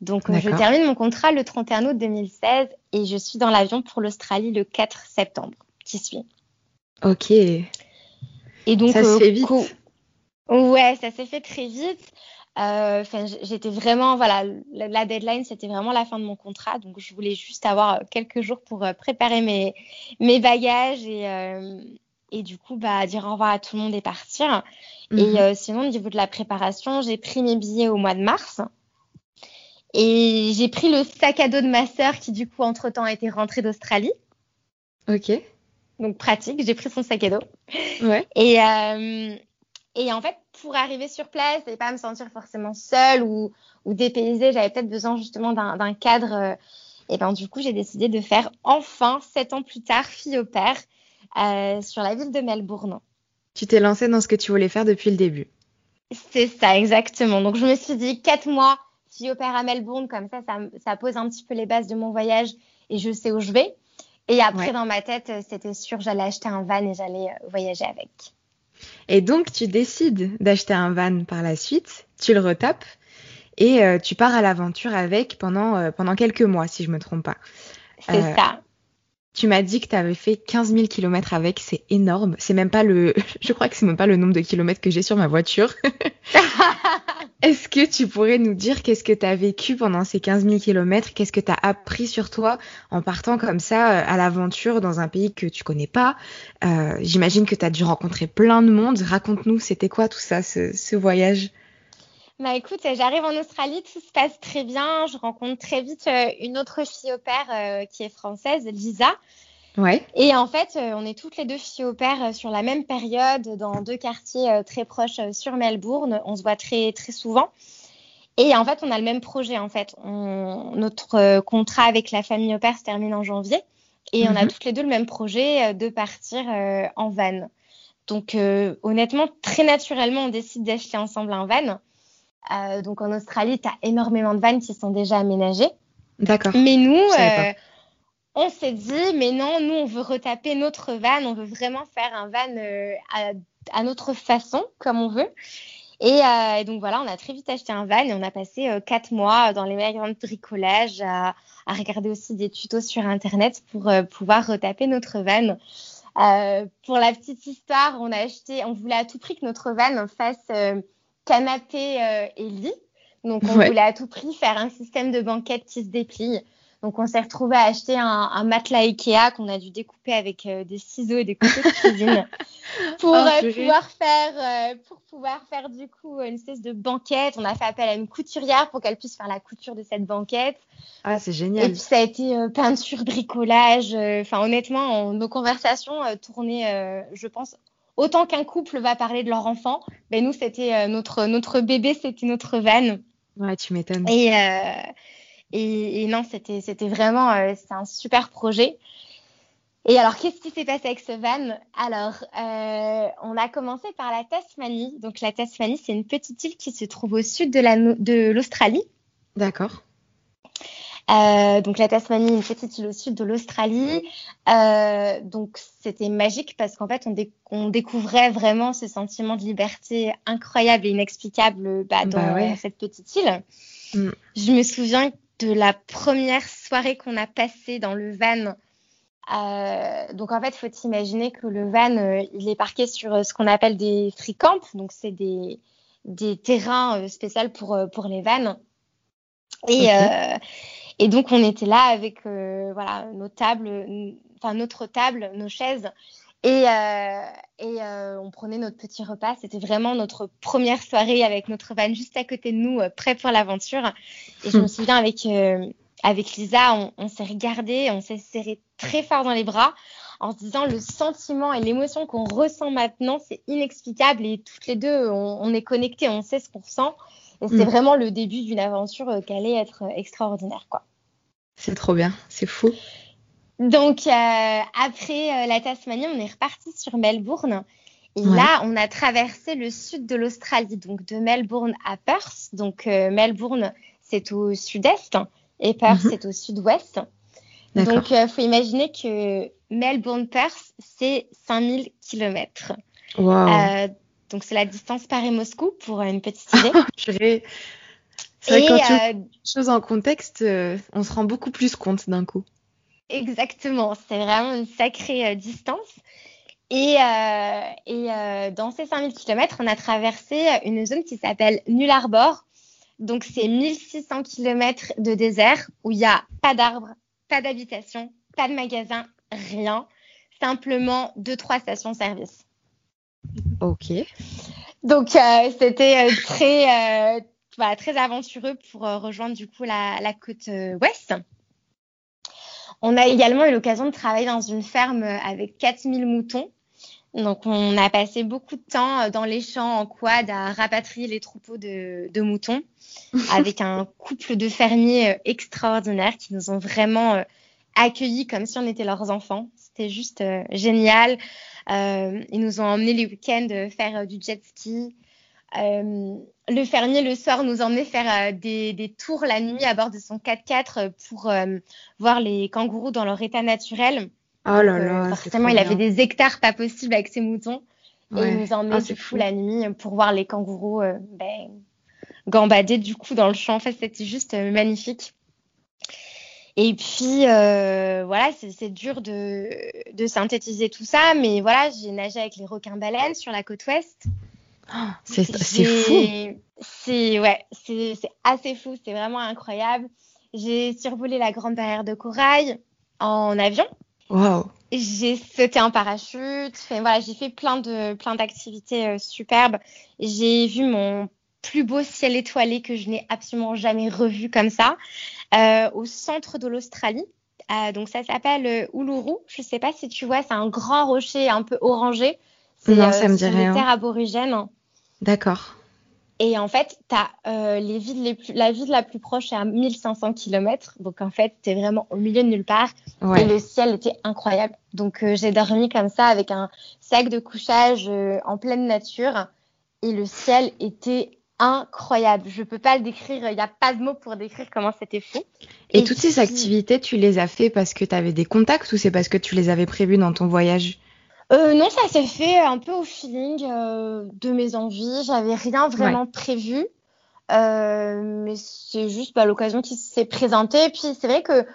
Donc, je termine mon contrat le 31 août 2016 et je suis dans l'avion pour l'Australie le 4 septembre qui suit. Ok. Et donc, ça se fait vite. Ouais, ça s'est fait très vite. Euh, j'étais vraiment, voilà, la, deadline, c'était vraiment la fin de mon contrat. Donc, je voulais juste avoir quelques jours pour euh, préparer mes, mes bagages et, euh, et du coup, bah, dire au revoir à tout le monde et partir. Et mhm. euh, sinon, au niveau de la préparation, j'ai pris mes billets au mois de mars. Et j'ai pris le sac à dos de ma sœur qui, du coup, entre-temps, été rentrée d'Australie. Ok. Donc, pratique. J'ai pris son sac à dos. Ouais. Et, euh, et en fait, pour arriver sur place et pas me sentir forcément seule ou, ou dépaysée, j'avais peut-être besoin justement d'un cadre. Euh, et ben, du coup, j'ai décidé de faire enfin, sept ans plus tard, fille au père. Euh, sur la ville de Melbourne. Tu t'es lancée dans ce que tu voulais faire depuis le début. C'est ça, exactement. Donc je me suis dit, quatre mois, si opère à Melbourne, comme ça, ça, pose un petit peu les bases de mon voyage et je sais où je vais. Et après, dans ma tête, c'était sûr, j'allais acheter un van et j'allais euh, voyager avec. Et donc, tu décides d'acheter un van par la suite, tu le retapes et euh, tu pars à l'aventure avec pendant, pendant quelques mois, si je me trompe pas. C'est ça. Tu m'as dit que tu avais fait 15 000 kilomètres avec, c'est énorme. C'est même pas le, [laughs] je crois que c'est même pas le nombre de kilomètres que j'ai sur ma voiture. [laughs] Est-ce que tu pourrais nous dire qu'est-ce que tu as vécu pendant ces 15 000 kilomètres? Qu'est-ce que tu as appris sur toi en partant comme ça euh, à l'aventure dans un pays que tu connais pas? Euh, J'imagine que tu as dû rencontrer plein de monde. Raconte-nous, c'était quoi tout ça, ce, ce voyage? Bah écoute, j'arrive en Australie, tout se passe très bien. Je rencontre très vite euh, une autre fille au père euh, qui est française, Lisa. Ouais. Et en fait, euh, on est toutes les deux filles au père sur la même période, dans deux quartiers très proches sur Melbourne. On se voit très très souvent. Et en fait, on a le même projet. En fait, notre contrat avec la famille au père se termine en janvier, et on a mhm. toutes les deux le même projet de partir en van. Donc, honnêtement, très naturellement, on décide d'acheter ensemble un van. Euh, donc en Australie, tu as énormément de vannes qui sont déjà aménagées. D'accord. Mais nous, euh, on s'est dit, mais non, nous, on veut retaper notre van, on veut vraiment faire un van euh, à, notre façon, comme on veut. Et, donc voilà, on a très vite acheté un van et on a passé quatre mois dans les magasins de bricolage à, à, regarder aussi des tutos sur Internet pour pouvoir retaper notre van. pour la petite histoire, on a acheté, on voulait à tout prix que notre van fasse canapé euh, et lit. Donc, on voulait à tout prix faire un système de banquette qui se déplie. Donc, on s'est retrouvé à acheter un, matelas Ikea qu'on a dû découper avec euh, des ciseaux et des couteaux de cuisine [laughs] pour oh, euh, pouvoir faire, pour pouvoir faire du coup une espèce de banquette. On a fait appel à une couturière pour qu'elle puisse faire la couture de cette banquette. Ah, c'est génial. Et puis ça a été peinture, bricolage. Enfin, honnêtement, nos conversations tournaient, je pense, autant qu'un couple va parler de leur enfant, ben nous, c'était euh, notre, notre bébé, c'était notre van. Ouais, tu m'étonnes. Et, euh, et, non, c'était, c'était vraiment euh, c'est un super projet. Et alors, qu'est-ce qui s'est passé avec ce van? Alors, on a commencé par la Tasmanie. Donc, la Tasmanie, c'est une petite île qui se trouve au sud de, la, de l'Australie. D'accord. Euh, donc la Tasmanie, une petite île au sud de l'Australie. Euh, donc c'était magique parce qu'en fait on, découvrait vraiment ce sentiment de liberté incroyable et inexplicable bah, dans bah cette petite île. Mm. Je me souviens de la première soirée qu'on a passée dans le van. Euh, donc en fait, il faut imaginer que le van, il est parqué sur ce qu'on appelle des free camps. Donc c'est des, des terrains spéciaux pour, pour les vannes. Et, et donc, on était là avec euh, voilà, nos tables, enfin notre table, nos chaises. Et, euh, et euh, on prenait notre petit repas. C'était vraiment notre première soirée avec notre van juste à côté de nous, prêt pour l'aventure. Et je me souviens avec, avec Lisa, on, on s'est regardé, on s'est serré très fort dans les bras en se disant le sentiment et l'émotion qu'on ressent maintenant, c'est inexplicable. Et toutes les deux, on, on est connectés, on sait ce qu'on ressent. Et c'est mm. vraiment le début d'une aventure qui allait être extraordinaire, quoi. C'est trop bien, c'est fou. Donc, euh, après euh, la Tasmanie, on est reparti sur Melbourne. Et là, on a traversé le sud de l'Australie, donc de Melbourne à Perth. Donc euh, Melbourne, c'est au sud-est et Perth, mhm. c'est au sud-ouest. Donc, il faut imaginer que Melbourne-Perth, c'est 5000 km. Wow. donc, c'est la distance Paris-Moscou pour une petite idée. [laughs] C'est vrai, quand tu euh, choses en contexte, euh, on se rend beaucoup plus compte d'un coup. Exactement, c'est vraiment une sacrée euh, distance. Et, et dans ces 5000 km, on a traversé une zone qui s'appelle Null Arbor. Donc, c'est 1600 km de désert où il n'y a pas d'arbres, pas d'habitation, pas de magasins, rien. Simplement deux, trois stations-service. Ok. Donc, c'était très, très aventureux pour euh, rejoindre du coup la, côte euh, ouest. On a également eu l'occasion de travailler dans une ferme avec 4000 moutons. Donc, on a passé beaucoup de temps euh, dans les champs en quad à rapatrier les troupeaux de, moutons [laughs] avec un couple de fermiers extraordinaires qui nous ont vraiment accueillis comme si on était leurs enfants. C'était juste génial. ils nous ont emmenés les week-ends faire du jet ski, euh, le fermier, le soir, nous emmenait faire euh, des, tours la nuit à bord de son 4x4 pour euh, voir les kangourous dans leur état naturel. Oh là là. forcément, il avait des hectares pas possibles avec ses moutons. Et il nous emmenait ah, du coup la nuit pour voir les kangourous ben, gambader du coup dans le champ. En fait, c'était juste magnifique. Et puis, voilà, c'est dur de, de, synthétiser tout ça, mais voilà, j'ai nagé avec les requins-baleines sur la côte ouest. C'est fou. C'est ouais, c'est assez fou, c'est vraiment incroyable. J'ai survolé la Grande Barrière de Corail en avion. Wow. J'ai sauté en parachute. voilà, j'ai fait plein de plein d'activités euh, superbes. J'ai vu mon plus beau ciel étoilé que je n'ai absolument jamais revu comme ça euh, au centre de l'Australie. Euh, donc ça s'appelle Uluru. Je ne sais pas si tu vois, c'est un grand rocher un peu orangé. Non, ça me dit rien. terre aborigène. D'accord. Et en fait, as, euh, les villes les plus, la ville la plus proche est à 1500 km. Donc en fait, tu es vraiment au milieu de nulle part. Et le ciel était incroyable. Donc euh, j'ai dormi comme ça avec un sac de couchage euh, en pleine nature. Et le ciel était incroyable. Je peux pas le décrire. Il n'y a pas de mots pour décrire comment c'était fou. Et, toutes ces activités, tu les as fait parce que tu avais des contacts ou c'est parce que tu les avais prévues dans ton voyage? Euh, non, ça s'est fait un peu au feeling euh, de mes envies. J'avais rien vraiment prévu. Euh, mais c'est juste bah, l'occasion qui s'est présentée. Puis c'est vrai que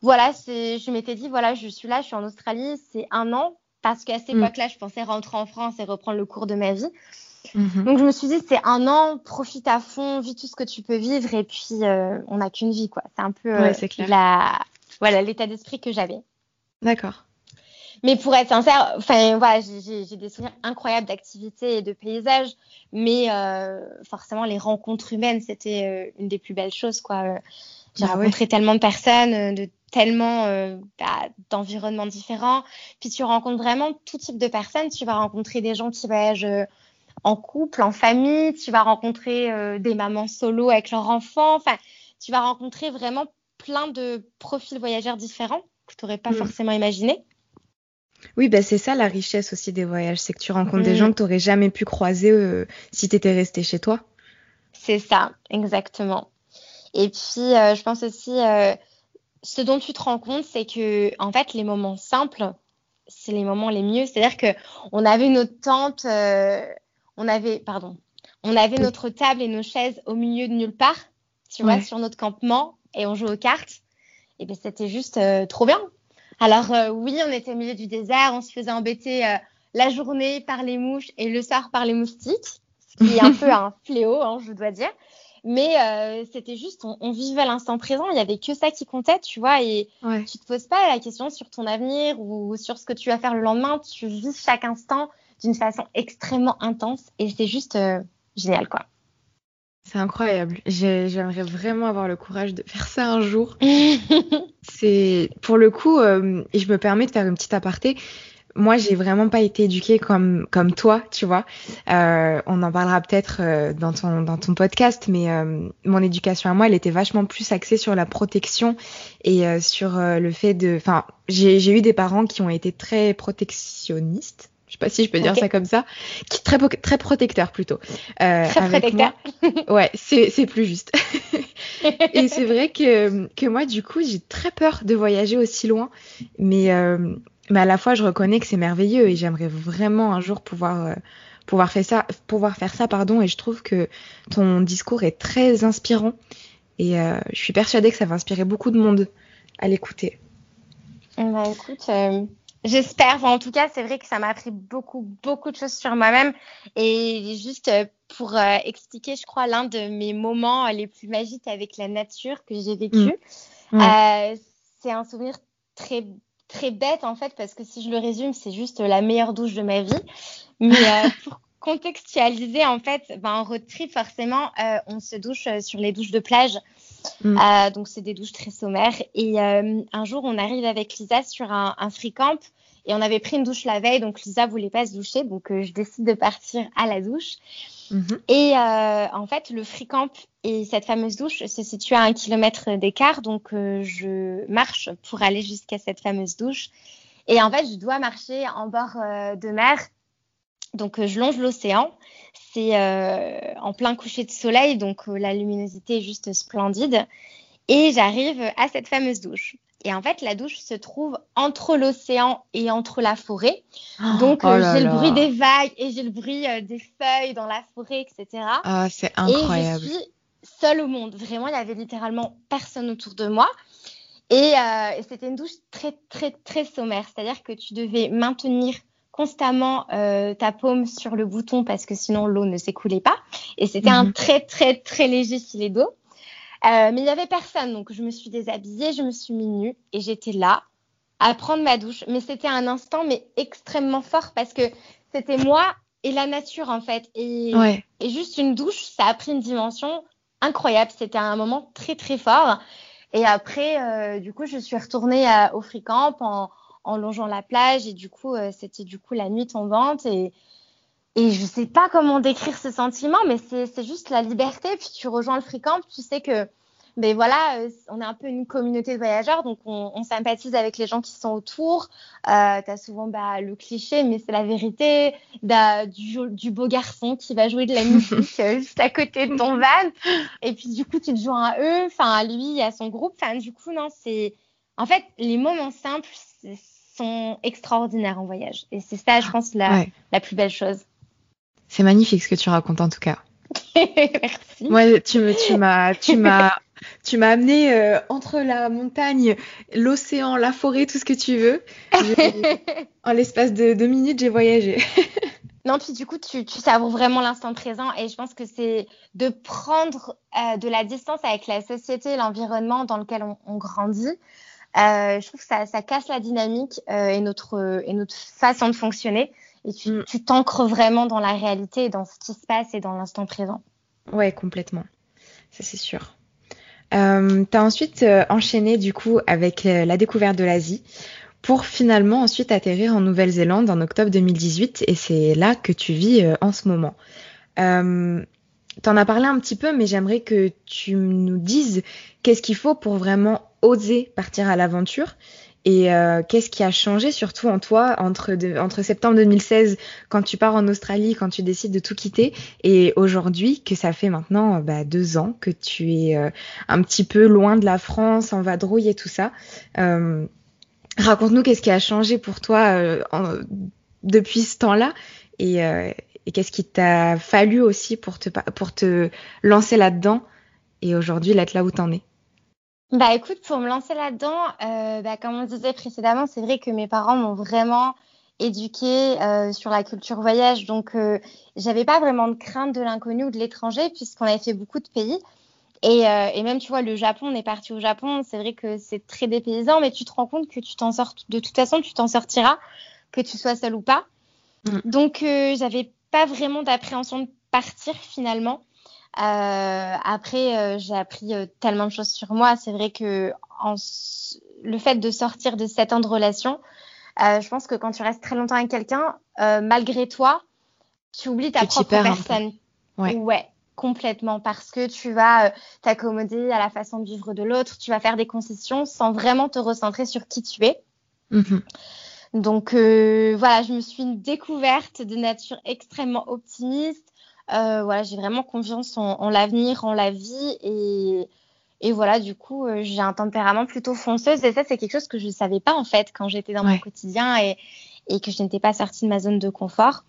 voilà, je m'étais dit, voilà, je suis là, je suis en Australie, c'est un an. Parce qu'à cette mm. époque-là, je pensais rentrer en France et reprendre le cours de ma vie. Mm-hmm. Donc je me suis dit, c'est un an, profite à fond, vis tout ce que tu peux vivre. Et puis, on n'a qu'une vie, quoi. C'est un peu la... voilà l'état d'esprit que j'avais. D'accord. Mais pour être sincère, enfin voilà, j'ai des souvenirs incroyables d'activités et de paysages, mais euh, forcément les rencontres humaines, c'était euh, une des plus belles choses, quoi. J'ai bah rencontré tellement de personnes, euh, de tellement bah, d'environnements différents. Puis tu rencontres vraiment tout type de personnes. Tu vas rencontrer des gens qui voyagent en couple, en famille. Tu vas rencontrer des mamans solo avec leurs enfants. Enfin, tu vas rencontrer vraiment plein de profils voyageurs différents que tu n'aurais pas mm. forcément imaginé. Oui, bah c'est ça la richesse aussi des voyages, c'est que tu rencontres des mm. gens que tu n'aurais jamais pu croiser euh, si tu étais resté chez toi. C'est ça, exactement. Et puis, euh, je pense aussi, euh, ce dont tu te rends compte, c'est que, en fait, les moments simples, c'est les moments les mieux. C'est-à-dire que on avait notre tente, on avait, pardon, on avait notre table et nos chaises au milieu de nulle part, tu vois, sur notre campement, et on jouait aux cartes. Et ben, c'était juste trop bien. Alors euh, oui, on était au milieu du désert, on se faisait embêter euh, la journée par les mouches et le soir par les moustiques, ce qui est un [laughs] peu un fléau, hein, je dois dire. Mais euh, c'était juste, on, vivait l'instant présent, il n'y avait que ça qui comptait, tu vois, et tu tu te poses pas la question sur ton avenir ou sur ce que tu vas faire le lendemain, tu vis chaque instant d'une façon extrêmement intense et c'est juste génial, quoi. C'est incroyable. J'aimerais vraiment avoir le courage de faire ça un jour. [laughs] c'est pour le coup, euh, et je me permets de faire une petite aparté. Moi, j'ai vraiment pas été éduquée comme comme toi, tu vois. Euh, on en parlera peut-être euh, dans ton dans ton podcast, mais mon éducation à moi, elle était vachement plus axée sur la protection et sur le fait de. Enfin, j'ai eu des parents qui ont été très protectionnistes je sais pas si je peux dire ça comme ça, qui est très, très protecteur plutôt. Euh, très protecteur. [laughs] ouais, c'est plus juste. [laughs] et c'est vrai que, que moi, du coup, j'ai très peur de voyager aussi loin, mais, euh, mais à la fois, je reconnais que c'est merveilleux et j'aimerais vraiment un jour pouvoir, euh, pouvoir, faire ça, pouvoir faire ça. pardon. Et je trouve que ton discours est très inspirant et je suis persuadée que ça va inspirer beaucoup de monde à l'écouter. Bah écoute, J'espère. en tout cas, c'est vrai que ça m'a appris beaucoup, beaucoup de choses sur moi-même. Et juste euh, pour euh, expliquer, je crois, l'un de mes moments les plus magiques avec la nature que j'ai vécu, mm. euh, c'est un souvenir très très bête en fait parce que si je le résume c'est juste la meilleure douche de ma vie mais [laughs] pour contextualiser en fait ben, en road trip forcément on se douche sur les douches de plage mm. donc c'est des douches très sommaires et un jour on arrive avec Lisa sur un, un free camp et on avait pris une douche la veille, donc Lisa voulait pas se doucher, donc euh, je décide de partir à la douche. Mhm. Et euh, en fait, le free camp et cette fameuse douche se situent à un kilomètre d'écart, donc euh, je marche pour aller jusqu'à cette fameuse douche. Et en fait, je dois marcher en bord de mer, donc je longe l'océan. C'est en plein coucher de soleil, donc la luminosité est juste splendide. Et j'arrive à cette fameuse douche. Et en fait, la douche se trouve entre l'océan et entre la forêt. Oh Donc, euh, j'ai le bruit des vagues et j'ai le bruit euh, des feuilles dans la forêt, etc. Ah, c'est incroyable. Et je suis seule au monde. Vraiment, il y avait littéralement personne autour de moi. Et, euh, et c'était une douche très, très, très sommaire. C'est-à-dire que tu devais maintenir constamment ta paume sur le bouton parce que sinon l'eau ne s'écoulait pas. Et c'était un mhm. très, très, très léger filet d'eau. Euh, mais il n'y avait personne, donc je me suis déshabillée, je me suis mis nue et j'étais là à prendre ma douche. Mais c'était un instant, mais extrêmement fort parce que c'était moi et la nature en fait. Et, et juste une douche, ça a pris une dimension incroyable. C'était un moment très très fort. Et après, euh, du coup, je suis retournée au free camp en, en, longeant la plage et du coup, euh, c'était du coup la nuit tombante et et je sais pas comment décrire ce sentiment, mais c'est juste la liberté. Puis tu rejoins le free camp, tu sais que ben voilà, euh, on est un peu une communauté de voyageurs, donc on, on sympathise avec les gens qui sont autour. Euh, tu as souvent bah, le cliché, mais c'est la vérité, du, beau garçon qui va jouer de la musique euh, juste à côté de ton van. Et puis du coup, tu te joins à eux, enfin à lui, à son groupe. Enfin, du coup, non, c'est... En fait, les moments simples sont extraordinaires en voyage. Et c'est ça, je pense, la, la plus belle chose. C'est magnifique ce que tu racontes en tout cas. [laughs] Merci. Moi, tu me, tu m'as, tu m'as, tu m'as amené euh, entre la montagne, l'océan, la forêt, tout ce que tu veux. [laughs] en l'espace de deux minutes, j'ai voyagé. [laughs] non, puis du coup, tu, tu savoures vraiment l'instant présent et je pense que c'est de prendre euh, de la distance avec la société, l'environnement dans lequel on, grandit. Euh, je trouve que ça, ça casse la dynamique et notre et notre façon de fonctionner et mm. tu t'ancres vraiment dans la réalité, dans ce qui se passe et dans l'instant présent. Ouais, complètement. Ça, c'est sûr. Euh, tu as ensuite euh, enchaîné du coup avec euh, la découverte de l'Asie pour finalement ensuite atterrir en Nouvelle-Zélande en octobre 2018 et c'est là que tu vis euh, en ce moment. Euh, T'en as parlé un petit peu, mais j'aimerais que tu nous dises qu'est-ce qu'il faut pour vraiment oser partir à l'aventure et euh, qu'est-ce qui a changé surtout en toi entre, septembre 2016, quand tu pars en Australie, quand tu décides de tout quitter, et aujourd'hui, que ça fait maintenant bah, deux ans que tu es euh, un petit peu loin de la France, en vadrouille et tout ça. Euh, Raconte-nous qu'est-ce qui a changé pour toi euh, depuis ce temps-là et, qu'est-ce qui t'a fallu aussi pour te, pour te lancer là-dedans et aujourd'hui l'être là où t'en es. Bah écoute, pour me lancer là-dedans, euh, bah, comme on disait précédemment, c'est vrai que mes parents m'ont vraiment éduquée euh, sur la culture voyage, donc euh, j'avais pas vraiment de crainte de l'inconnu ou de l'étranger puisqu'on avait fait beaucoup de pays. Et, et, même tu vois, le Japon, on est parti au Japon, c'est vrai que c'est très dépaysant, mais tu te rends compte que tu t'en sors, de toute façon, tu t'en sortiras, que tu sois seul ou pas. Mm. Donc j'avais pas vraiment d'appréhension de partir finalement. Euh, après, euh, j'ai appris euh, tellement de choses sur moi. C'est vrai que en, le fait de sortir de sept ans de relation, je pense que quand tu restes très longtemps avec quelqu'un, malgré toi, tu oublies ta propre personne. Ouais. ouais. complètement, parce que tu vas t'accommoder à la façon de vivre de l'autre, tu vas faire des concessions sans vraiment te recentrer sur qui tu es. Mm-hmm. Donc voilà, je me suis une découverte de nature extrêmement optimiste. Voilà, j'ai vraiment confiance en, l'avenir, en la vie et, et voilà, du coup, j'ai un tempérament plutôt fonceuse et ça, c'est quelque chose que je ne savais pas en fait quand j'étais dans mon quotidien et, et que je n'étais pas sortie de ma zone de confort.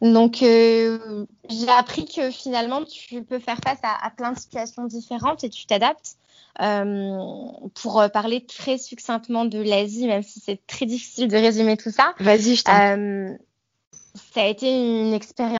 Donc, euh, j'ai appris que finalement, tu peux faire face à, plein de situations différentes et tu t'adaptes. Euh, pour parler très succinctement de l'Asie, même si c'est très difficile de résumer tout ça. Vas-y, je t'en euh, Ça a été une expérience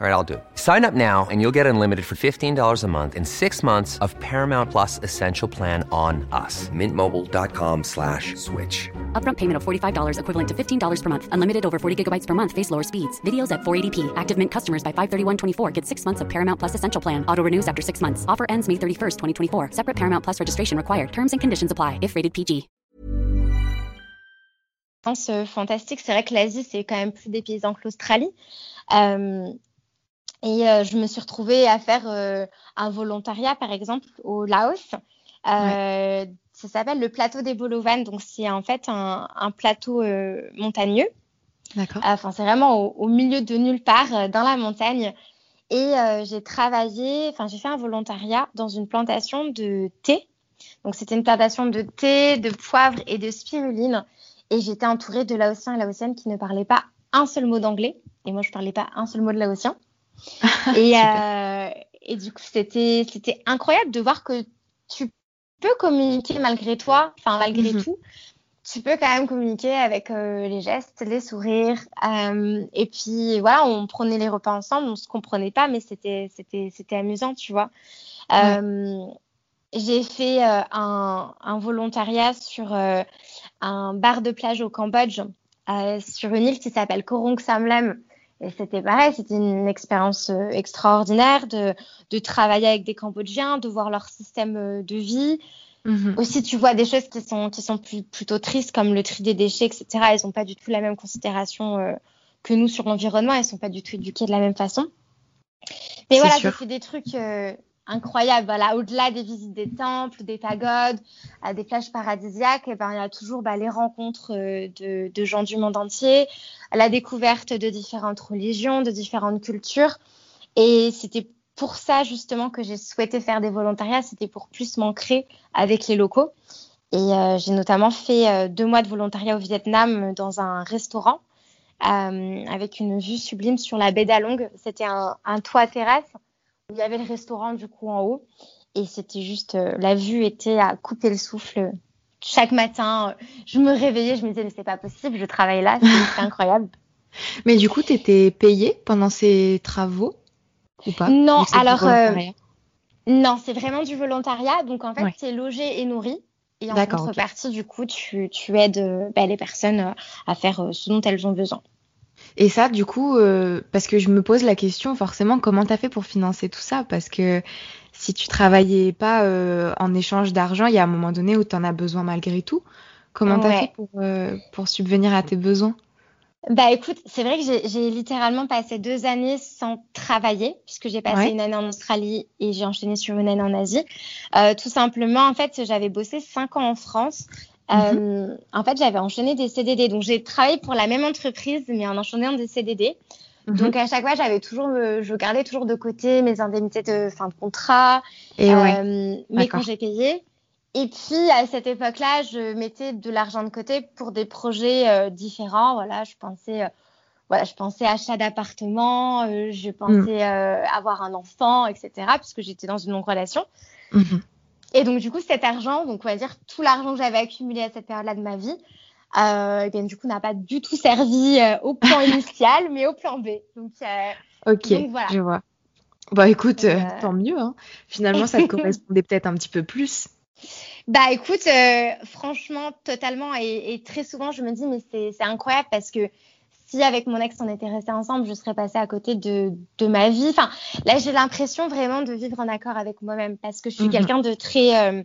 All right, I'll do it. Sign up now and you'll get unlimited for $15 a month in six months of Paramount Plus Essential Plan on us. Mintmobile.com slash switch. Upfront payment of $45 equivalent to $15 per month. Unlimited over 40 gigabytes per month. Face lower speeds. Videos at 480p. Active Mint customers by 531.24 get six months of Paramount Plus Essential Plan. Auto renews after six months. Offer ends May 31st, 2024. Separate Paramount Plus registration required. Terms and conditions apply if rated PG. Euh, fantastique. C'est vrai que l'Asie, c'est quand même plus des paysans que l'Australie. Euh, Et euh, je me suis retrouvée à faire euh, un volontariat, par exemple, au Laos. Euh, ça s'appelle le plateau des Bolovanes. Donc, c'est en fait un, un plateau montagneux. D'accord. Enfin, c'est vraiment au, au, milieu de nulle part, dans la montagne. Et j'ai travaillé, enfin, j'ai fait un volontariat dans une plantation de thé. Donc, c'était une plantation de thé, de poivre et de spiruline. Et j'étais entourée de Laotiens et Laotiennes qui ne parlaient pas un seul mot d'anglais. Et moi, je parlais pas un seul mot de laotien. [laughs] et, euh, et du coup, c'était, incroyable de voir que tu peux communiquer malgré toi, enfin malgré mhm. tout. Tu peux quand même communiquer avec euh, les gestes, les sourires. Euh, et puis voilà, on prenait les repas ensemble, on se comprenait pas, mais c'était, amusant, tu vois. J'ai fait un, un, volontariat sur un bar de plage au Cambodge, sur une île qui s'appelle Korong Samlem et c'était pareil, c'était une expérience euh, extraordinaire de, de, travailler avec des Cambodgiens, de voir leur système euh, de vie. Mhm. Aussi, tu vois des choses qui sont, qui sont plus, plutôt tristes, comme le tri des déchets, etc. Elles n'ont pas du tout la même considération euh, que nous sur l'environnement. Elles ne sont pas du tout éduquées de la même façon. Mais voilà, j'ai fait des trucs incroyable. Voilà, au-delà des visites des temples, des pagodes, des plages paradisiaques, et eh ben, il y a toujours bah, les rencontres euh, de, gens du monde entier, la découverte de différentes religions, de différentes cultures. Et c'était pour ça justement que j'ai souhaité faire des volontariats, c'était pour plus m'ancrer avec les locaux. Et euh, j'ai notamment fait euh, deux mois de volontariat au Vietnam dans un restaurant avec une vue sublime sur la baie d'Along. C'était un, un toit terrasse il y avait le restaurant du coup en haut et c'était juste euh, la vue était à couper le souffle. Chaque matin, euh, je me réveillais, je me disais mais c'est pas possible, je travaille là, c'est [laughs] incroyable. Mais du coup, tu étais payée pendant ces travaux ou pas? Non, alors euh, non, c'est vraiment du volontariat. Donc en fait, ouais. tu es logé et nourri. Et en contrepartie, du coup, tu, tu aides bah, les personnes à faire ce dont elles ont besoin. Et ça, du coup, euh, parce que je me pose la question, forcément, comment t'as fait pour financer tout ça? Parce que si tu travaillais pas euh, en échange d'argent, il y a un moment donné où tu en as besoin malgré tout. Comment t'as Ouais. fait pour, euh, pour subvenir à tes besoins? Bah écoute, c'est vrai que j'ai- j'ai littéralement passé deux années sans travailler, puisque j'ai passé Ouais. une année en Australie et j'ai enchaîné sur une année en Asie. Euh, tout simplement, en fait, j'avais bossé cinq ans en France. Euh, en fait, j'avais enchaîné des CDD. Donc, j'ai travaillé pour la même entreprise, mais en enchaînant des CDD. Mhm. Donc, à chaque fois, j'avais toujours, le- je gardais toujours de côté mes indemnités de fin de contrat, Et ouais. euh, mes congés payés. Et puis, à cette époque-là, je mettais de l'argent de côté pour des projets euh, différents. Voilà, je pensais, euh, voilà, je pensais achat d'appartement, euh, je pensais euh, avoir un enfant, etc. Puisque j'étais dans une longue relation. Et donc, du coup, cet argent, donc on va dire tout l'argent que j'avais accumulé à cette période-là de ma vie, euh, et bien, du coup, n'a pas du tout servi euh, au plan [laughs] initial, mais au plan B. Donc, euh, Ok, donc voilà. je vois. Bah écoute, euh, euh, tant mieux. Hein. Finalement, ça te [laughs] correspondait peut-être un petit peu plus. Bah écoute, euh, franchement, totalement. Et, et très souvent, je me dis, mais c'est c'est incroyable parce que si avec mon ex on était restés ensemble, je serais passée à côté de, de ma vie. Enfin, là, j'ai l'impression vraiment de vivre en accord avec moi-même parce que je suis Mhm. quelqu'un de très, euh,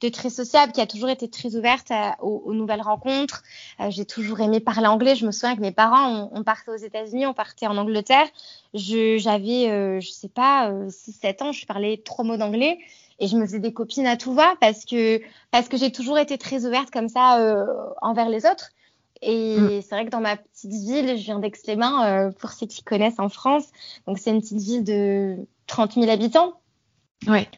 de très sociable, qui a toujours été très ouverte à- aux, aux nouvelles rencontres. Euh, j'ai toujours aimé parler anglais. Je me souviens que mes parents, on, on partait aux États-Unis, on partait en Angleterre. Je- J'avais, euh, je sais pas, 6-7 ans, je parlais trois mots d'anglais. Et je me faisais des copines à tout va parce que, parce que j'ai toujours été très ouverte comme ça euh, envers les autres. Et Mm. c'est vrai que dans ma petite ville, je viens d'Aix-les-Bains, euh, pour ceux qui connaissent en France. Donc c'est une petite ville de 30 000 habitants. Ouais.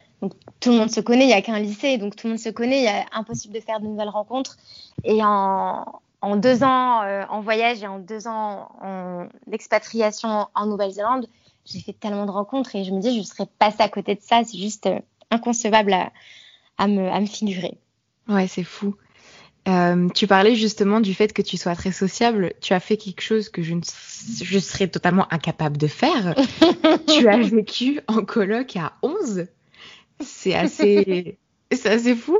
Tout le monde se connaît, il n'y a qu'un lycée, donc tout le monde se connaît. Il est impossible de faire de nouvelles rencontres. Et en, en deux ans euh, en voyage et en deux ans en expatriation en Nouvelle-Zélande, j'ai fait tellement de rencontres et je me dis, je serais passée à côté de ça. C'est juste euh, inconcevable à, à, me, à me figurer. Ouais, c'est fou. Euh, tu parlais justement du fait que tu sois très sociable. Tu as fait quelque chose que je, ne, je serais totalement incapable de faire. [laughs] tu as vécu en coloc à 11. C'est assez, [laughs] c'est assez fou.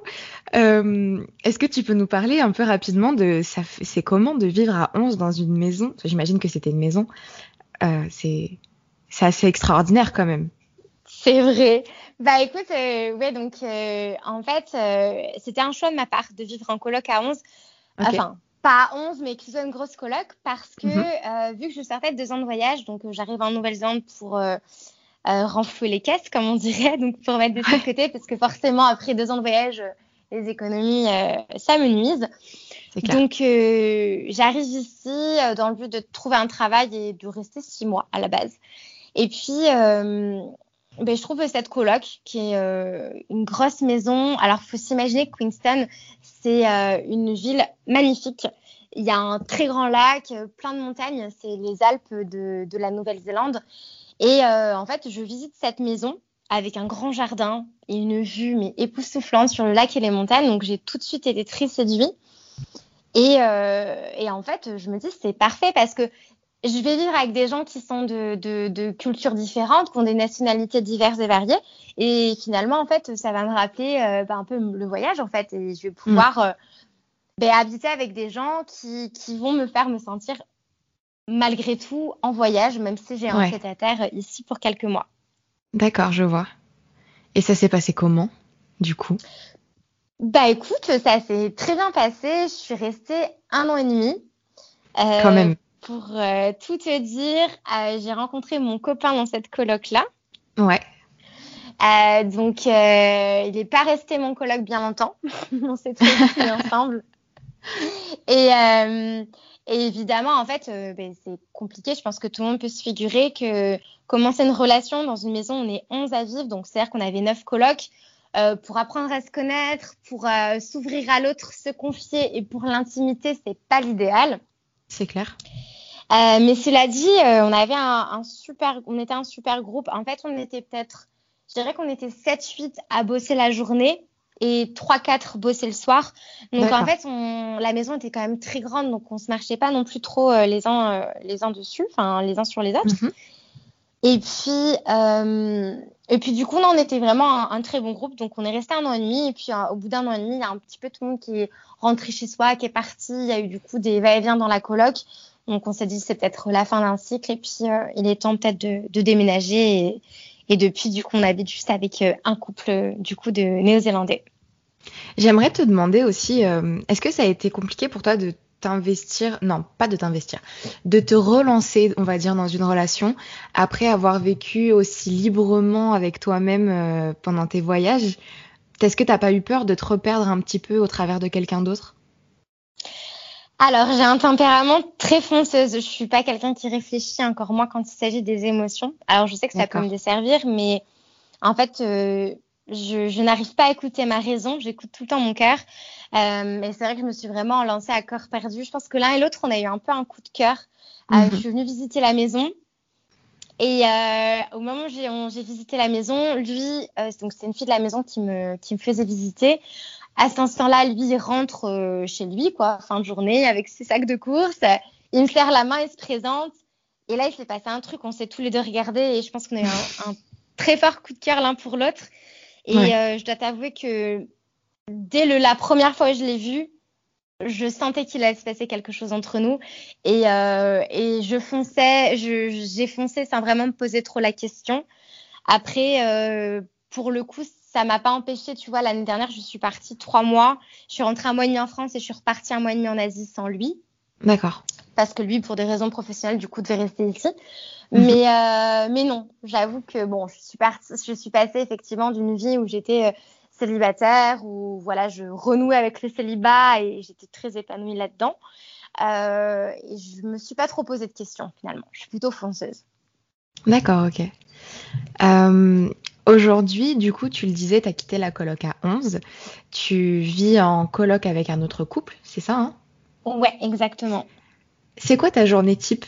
Euh, Est-ce que tu peux nous parler un peu rapidement de c'est comment de vivre à 11 dans une maison? J'imagine que c'était une maison. Euh, c'est c'est assez extraordinaire quand même. C'est vrai. Bah écoute, euh, ouais, donc euh, en fait, euh, c'était un choix de ma part de vivre en coloc à 11. Ok. Enfin, pas à 11, mais que ce soit une grosse coloc parce que euh, vu que je sortais de deux ans de voyage, donc euh, j'arrive en Nouvelle-Zélande pour euh, renflouer les caisses, comme on dirait, donc pour mettre des sous de côté, parce que forcément, après deux ans de voyage, les économies, euh, ça me nuise. Donc, euh, j'arrive ici euh, dans le but de trouver un travail et de rester six mois à la base. Et puis, euh, ben, je trouve cette coloc qui est euh, une grosse maison. Alors, faut s'imaginer que Queenstown, c'est euh, une ville magnifique. Il y a un très grand lac, euh, plein de montagnes. C'est les Alpes de, la Nouvelle-Zélande. Et en fait, je visite cette maison avec un grand jardin et une vue mais époustouflante sur le lac et les montagnes. Donc, j'ai tout de suite été très séduite. Et en fait, je me dis, c'est parfait parce que je vais vivre avec des gens qui sont de, de, de cultures différentes, qui ont des nationalités diverses et variées. Et finalement, en fait, ça va me rappeler euh, bah, un peu le voyage, en fait. Et je vais pouvoir euh, ben, habiter avec des gens qui, qui vont me faire me sentir, malgré tout, en voyage, même si j'ai un Ouais. pied-à-terre ici pour quelques mois. D'accord, je vois. Et ça s'est passé comment, du coup? Bah écoute, ça s'est très bien passé. Je suis restée un an et demi. Euh, Quand même. Pour euh, tout te dire, euh, j'ai rencontré mon copain dans cette coloc-là. Ouais. Euh, donc, il n'est pas resté mon coloc bien longtemps. [laughs] On s'est tous mis [laughs] ensemble. Et, et évidemment, en fait, ben, c'est compliqué. Je pense que tout le monde peut se figurer que commencer une relation dans une maison, on est 11 à vivre. Donc, c'est-à-dire qu'on avait 9 colocs. Euh, pour apprendre à se connaître, pour euh, s'ouvrir à l'autre, se confier et pour l'intimité, c'est pas l'idéal. C'est clair. Euh, mais cela dit, euh, on avait un, un super, on était un super groupe. En fait, on était peut-être, je dirais qu'on était 7-8 à bosser la journée et 3-4 bosser le soir. Donc en fait, on, la maison était quand même très grande, donc on se marchait pas non plus trop euh, les uns les uns dessus, enfin les uns sur les autres. Mhm. Et puis, et puis du coup, non, on était vraiment un, un très bon groupe. Donc, on est resté un an et demi. Et puis, euh, au bout d'un an et demi, il y a un petit peu tout le monde qui est rentré chez soi, qui est parti. Il y a eu du coup des va-et-vient dans la coloc. Donc on s'est dit c'est peut-être la fin d'un cycle et puis il est temps peut-être de, déménager et, depuis du coup on habite juste avec un couple du coup de Néo-Zélandais. J'aimerais te demander aussi, est-ce que ça a été compliqué pour toi de t'investir, non, pas de t'investir, de te relancer, on va dire, dans une relation après avoir vécu aussi librement avec toi-même euh, pendant tes voyages? Est-ce que t'as pas eu peur de te reperdre un petit peu au travers de quelqu'un d'autre? Alors, j'ai un tempérament très fonceuse. Je suis pas quelqu'un qui réfléchit encore moins quand il s'agit des émotions. Alors, je sais que ça peut me desservir, mais en fait, euh, je, n'arrive pas à écouter ma raison, j'écoute tout le temps mon cœur. Euh, et c'est vrai que je me suis vraiment lancée à corps perdu. Je pense que l'un et l'autre, on a eu un peu un coup de cœur. Euh, mhm. je suis venue visiter la maison. Et euh, au moment où j'ai visité la maison, lui, donc c'est une fille de la maison qui me, qui me faisait visiter. À cet instant-là, lui, il rentre chez lui, quoi, fin de journée, avec ses sacs de course. Il me serre la main, il se présente. Et là, il s'est passé un truc, on s'est tous les deux regardés et je pense qu'on a eu un, [laughs] un très fort coup de cœur l'un pour l'autre. Et euh, je dois t'avouer que dès le, la première fois que je l'ai vu, je sentais qu'il allait se passer quelque chose entre nous et, euh, et je fonçais, j'ai foncé sans vraiment me poser trop la question. Après, euh, pour le coup, ça m'a pas empêché, tu vois, l'année dernière, je suis partie trois mois, je suis rentrée un mois et demi en France et je suis repartie un mois et demi en Asie sans lui. D'accord. Parce que lui, pour des raisons professionnelles, du coup, devait rester ici. Mhm. Mais, euh, mais non, j'avoue que bon, je suis partie, je suis passée effectivement d'une vie où j'étais euh, célibataire, où voilà, je renouais avec le célibat et j'étais très épanouie là-dedans. Euh, et je me suis pas trop posé de questions finalement. Je suis plutôt fonceuse. D'accord, ok. Euh, Aujourd'hui, du coup, tu le disais, tu as quitté la coloc à 11. Tu vis en coloc avec un autre couple, c'est ça hein? Ouais, exactement. C'est quoi ta journée type?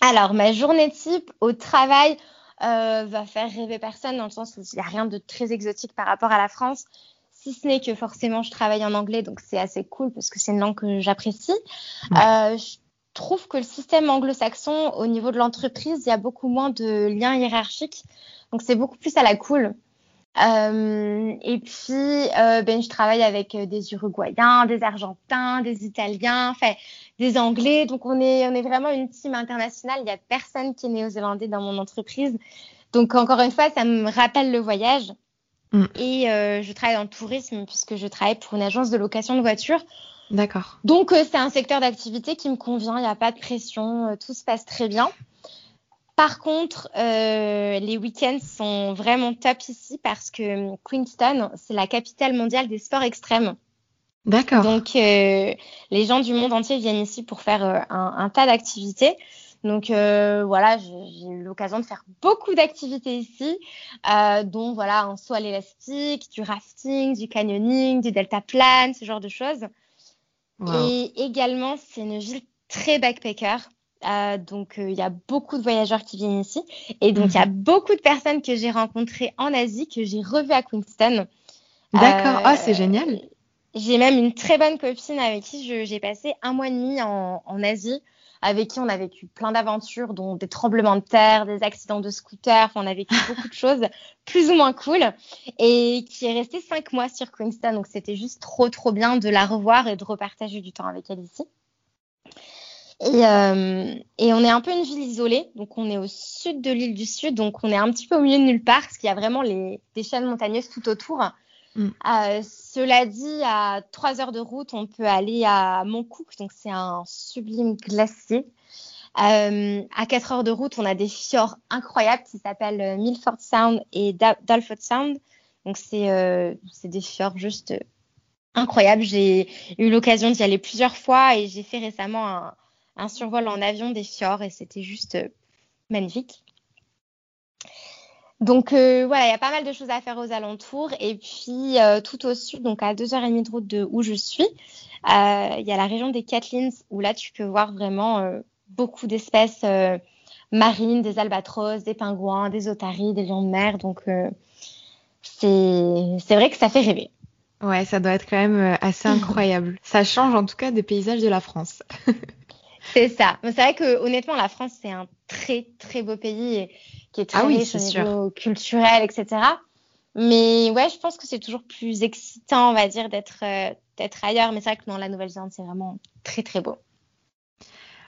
Alors, ma journée type au travail euh, va faire rêver personne dans le sens où il n'y a rien de très exotique par rapport à la France, si ce n'est que forcément je travaille en anglais, donc c'est assez cool parce que c'est une langue que j'apprécie. Euh, je trouve que le système anglo-saxon, au niveau de l'entreprise, il y a beaucoup moins de liens hiérarchiques, donc c'est beaucoup plus à la cool. Euh, et puis, euh, ben, je travaille avec euh, des Uruguayens, des Argentins, des Italiens, enfin, des Anglais. Donc, on est, on est vraiment une team internationale. Il n'y a personne qui est néo-zélandais dans mon entreprise. Donc, encore une fois, ça me rappelle le voyage. Mm. Et je travaille dans le tourisme puisque je travaille pour une agence de location de voitures. D'accord. Donc, c'est un secteur d'activité qui me convient. Il n'y a pas de pression. tout se passe très bien. Par contre, euh, les week-ends sont vraiment top ici parce que Queenstown, c'est la capitale mondiale des sports extrêmes. D'accord. Donc, euh, les gens du monde entier viennent ici pour faire euh, un, tas d'activités. Donc voilà, j'ai eu l'occasion de faire beaucoup d'activités ici, dont voilà un saut à l'élastique, du rafting, du canyoning, du delta plane, ce genre de choses. Et également, c'est une ville très backpacker. Euh, donc, euh, il y a beaucoup de voyageurs qui viennent ici. Et donc, il y a mhm. beaucoup de personnes que j'ai rencontrées en Asie, que j'ai revues à Queenstown. D'accord. Ah, c'est génial. J'ai même une très bonne copine avec qui j'ai passé un mois et demi en, en, Asie, avec qui on a vécu plein d'aventures, dont des tremblements de terre, des accidents de scooter. On a vécu beaucoup de [laughs] choses plus ou moins cool. Et qui est restée cinq mois sur Queenstown. Donc, c'était juste trop, trop bien de la revoir et de repartager du temps avec elle ici. Et, euh, et, on est un peu une ville isolée, donc on est au sud de l'île du Sud, donc on est un petit peu au milieu de nulle part, parce qu'il y a vraiment les, des chaînes montagneuses tout autour. Mm. Euh, cela dit, à trois heures de route, on peut aller à Montcook, donc c'est un sublime glacier. Euh, à 4 heures de route, on a des fjords incroyables qui s'appellent euh, Milford Sound et Dalford Sound. Donc c'est euh, des fjords juste incroyables. J'ai eu l'occasion d'y aller plusieurs fois et j'ai fait récemment un, un survol en avion des fjords et c'était juste euh, magnifique. Donc euh, voilà, il y a pas mal de choses à faire aux alentours. Et puis euh, tout au sud, donc à 2h30 de route de où je suis, il y a la région des Catlins où là tu peux voir vraiment beaucoup d'espèces marines, des albatros, des pingouins, des otaries, des lions de mer. Donc c'est vrai que ça fait rêver. Ouais, ça doit être quand même assez [laughs] incroyable. ça change en tout cas des paysages de la France. [laughs] C'est ça. C'est vrai que honnêtement, la France, c'est un très très beau pays qui est très ah riche au niveau culturel, etc. Mais ouais, je pense que c'est toujours plus excitant, on va dire, d'être euh, d'être ailleurs. Mais c'est vrai que dans la Nouvelle-Zélande, c'est vraiment très très beau.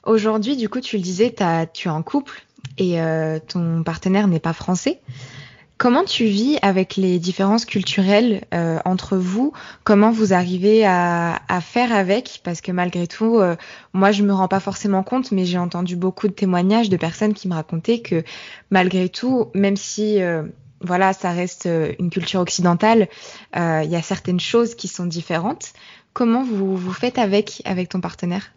Aujourd'hui, du coup, tu le disais, tu es en couple et euh, ton partenaire n'est pas français. Comment tu vis avec les différences culturelles euh, entre vous? Comment vous arrivez à, faire avec? Parce que malgré tout, euh, moi je me rends pas forcément compte, mais j'ai entendu beaucoup de témoignages de personnes qui me racontaient que malgré tout, même si voilà, ça reste une culture occidentale, il y a certaines choses qui sont différentes. Comment vous vous faites avec avec ton partenaire?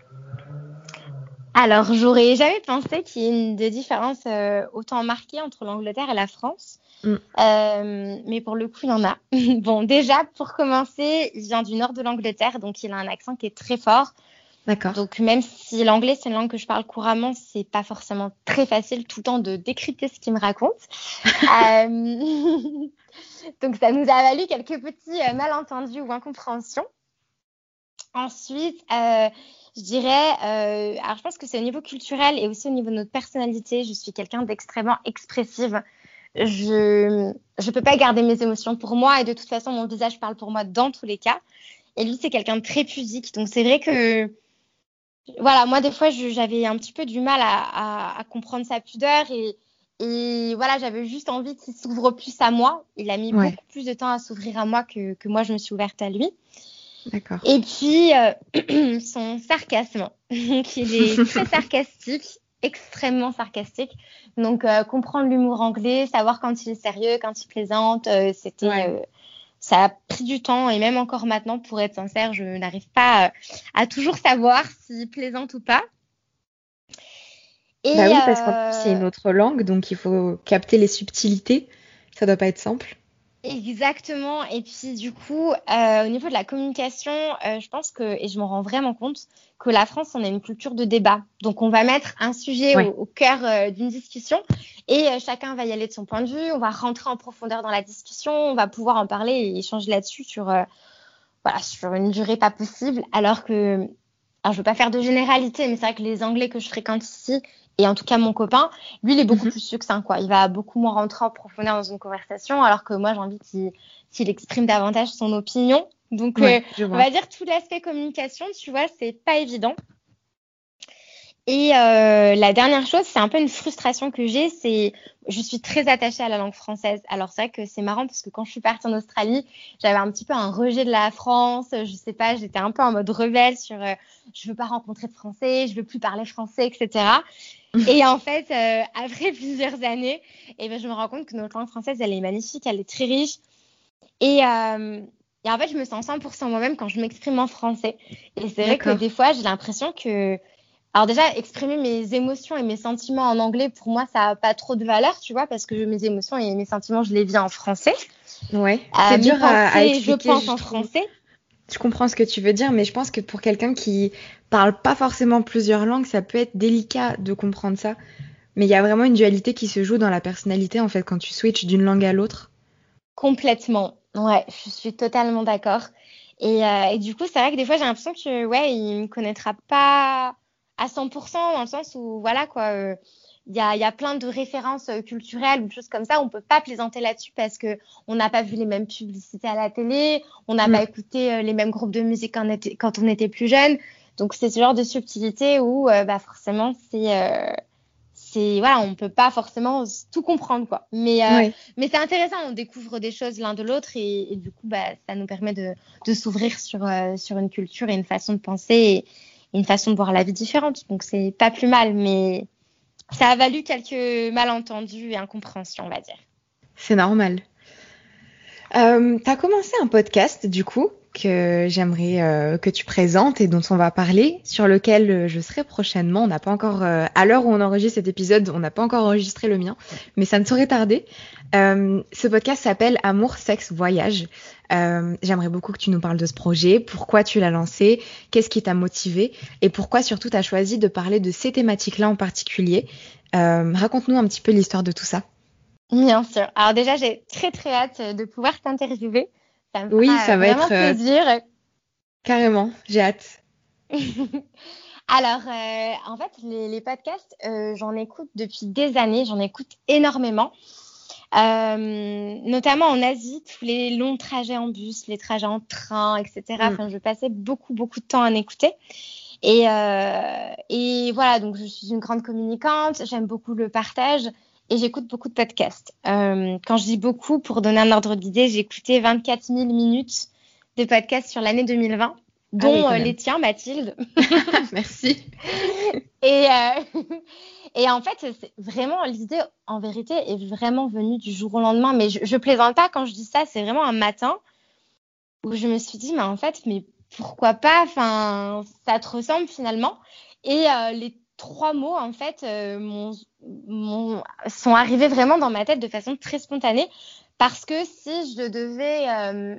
Alors, j'aurais jamais pensé qu'il y ait une des différences euh, autant marquées entre l'Angleterre et la France. Mm. Euh, mais pour le coup, il y en a. [laughs] bon, déjà, pour commencer, il vient du nord de l'Angleterre, donc il a un accent qui est très fort. D'accord. Donc, même si l'anglais, c'est une langue que je parle couramment, c'est pas forcément très facile tout le temps de décrypter ce qu'il me raconte. [laughs] euh... [laughs] donc, ça nous a valu quelques petits euh, malentendus ou incompréhensions. Ensuite, euh, je dirais, euh, alors je pense que c'est au niveau culturel et aussi au niveau de notre personnalité. Je suis quelqu'un d'extrêmement expressive. Je je peux pas garder mes émotions pour moi et de toute façon mon visage parle pour moi dans tous les cas. Et lui c'est quelqu'un de très pudique. Donc c'est vrai que voilà, moi des fois j'avais un petit peu du mal à, à, comprendre sa pudeur et, et voilà, j'avais juste envie qu'il s'ouvre plus à moi. Il a mis beaucoup plus de temps à s'ouvrir à moi que, que moi je me suis ouverte à lui. D'accord. Et puis, euh, [clears throat] son sarcasme. [laughs] Donc, il est très [laughs] sarcastique, extrêmement sarcastique. Donc, euh, comprendre l'humour anglais, savoir quand il est sérieux, quand il plaisante, euh, c'était. ça a pris du temps et même encore maintenant, pour être sincère, je n'arrive pas à toujours savoir s'il plaisante ou pas. Et bah oui, parce qu'en plus, c'est une autre langue, donc il faut capter les subtilités. Ça doit pas être simple. Exactement. Et puis du coup, euh, au niveau de la communication, euh, je pense que, et je m'en rends vraiment compte, que la France, on a une culture de débat. Donc on va mettre un sujet au, cœur euh, d'une discussion et chacun va y aller de son point de vue. On va rentrer en profondeur dans la discussion, on va pouvoir en parler et échanger là-dessus sur, voilà, sur une durée pas possible. Alors que, alors je veux pas faire de généralité, mais c'est vrai que les Anglais que je fréquente ici, et en tout cas, mon copain, lui, il est beaucoup mhm. plus succinct, quoi. Il va beaucoup moins rentrer en profondeur dans une conversation, alors que moi, j'ai envie qu'il exprime davantage son opinion. Donc, euh, on va dire tout l'aspect communication, tu vois, c'est pas évident. Et euh, la dernière chose, c'est un peu une frustration que j'ai, c'est je suis très attachée à la langue française. Alors c'est vrai que c'est marrant parce que quand je suis partie en Australie, j'avais un petit peu un rejet de la France. Je sais pas, j'étais un peu en mode rebelle sur euh, je veux pas rencontrer de Français, je veux plus parler français, etc. [laughs] Et en fait, euh, après [laughs] plusieurs années, et eh ben, je me rends compte que notre langue française, elle est magnifique, elle est très riche. Et, euh, et en fait, je me sens 100% moi-même quand je m'exprime en français. Et c'est vrai que des fois, j'ai l'impression que... Alors déjà, exprimer mes émotions et mes sentiments en anglais, pour moi, ça n'a pas trop de valeur, tu vois, parce que mes émotions et mes sentiments, je les vis en français. Ouais, euh, c'est dur à, à, expliquer. Je pense en français. Je comprends ce que tu veux dire, mais je pense que pour quelqu'un qui parle pas forcément plusieurs langues, ça peut être délicat de comprendre ça. Mais il y a vraiment une dualité qui se joue dans la personnalité, en fait, quand tu switches d'une langue à l'autre. Complètement. Ouais, je suis totalement d'accord. Et, euh, et, du coup, c'est vrai que des fois, j'ai l'impression que, ouais, il me connaîtra pas à 100% dans le sens où, voilà, quoi. Euh, il y a, y a, plein de références euh, culturelles ou choses comme ça. On peut pas plaisanter là-dessus parce que on n'a pas vu les mêmes publicités à la télé, on n'a mm. pas écouté euh, les mêmes groupes de musique quand on était, quand on était plus jeune. Donc c'est ce genre de subtilité où euh, bah forcément c'est c'est voilà on peut pas forcément tout comprendre quoi. Mais mais c'est intéressant, on découvre des choses l'un de l'autre et, et, du coup bah ça nous permet de, de s'ouvrir sur sur une culture et une façon de penser et une façon de voir la vie différente. Donc c'est pas plus mal, mais ça a valu quelques malentendus et incompréhensions, on va dire. C'est normal. Euh, tu as commencé un podcast, du coup, que j'aimerais euh, que tu présentes et dont on va parler, sur lequel euh, je serai prochainement. On n'a pas encore, euh, à l'heure où on enregistre cet épisode, on n'a pas encore enregistré le mien, mais ça ne saurait tarder. ce podcast s'appelle Amour, sexe, voyage. j'aimerais beaucoup que tu nous parles de ce projet, pourquoi tu l'as lancé, qu'est-ce qui t'a motivé? Et pourquoi surtout tu as choisi de parler de ces thématiques-là en particulier? Raconte-nous un petit peu l'histoire de tout ça. Bien sûr. Alors déjà, j'ai très très hâte de pouvoir t'interviewer. Ça oui, ça va être euh, plaisir. Carrément, j'ai hâte. [laughs] Alors, euh, en fait, les, podcasts, euh, j'en écoute depuis des années, j'en écoute énormément. notamment en Asie, tous les longs trajets en bus, les trajets en train, etc. Mm. Enfin, je passais beaucoup, beaucoup de temps à en écouter. Et, et voilà, donc je suis une grande communicante, j'aime beaucoup le partage et j'écoute beaucoup de podcasts. quand je dis beaucoup, pour donner un ordre d'idée, j'ai écouté 24 000 minutes de podcasts sur l'année 2020 dont ah les tiens, Mathilde. [laughs] Merci. [laughs] et, euh, et en fait, c'est vraiment l'idée, en vérité, est vraiment venue du jour au lendemain. Mais je, je plaisante pas quand je dis ça. C'est vraiment un matin où je me suis dit, mais en fait, mais pourquoi pas? Enfin, ça te ressemble finalement. Et euh, les trois mots, en fait, euh, mon, mon, sont arrivés vraiment dans ma tête de façon très spontanée. Parce que si je devais euh,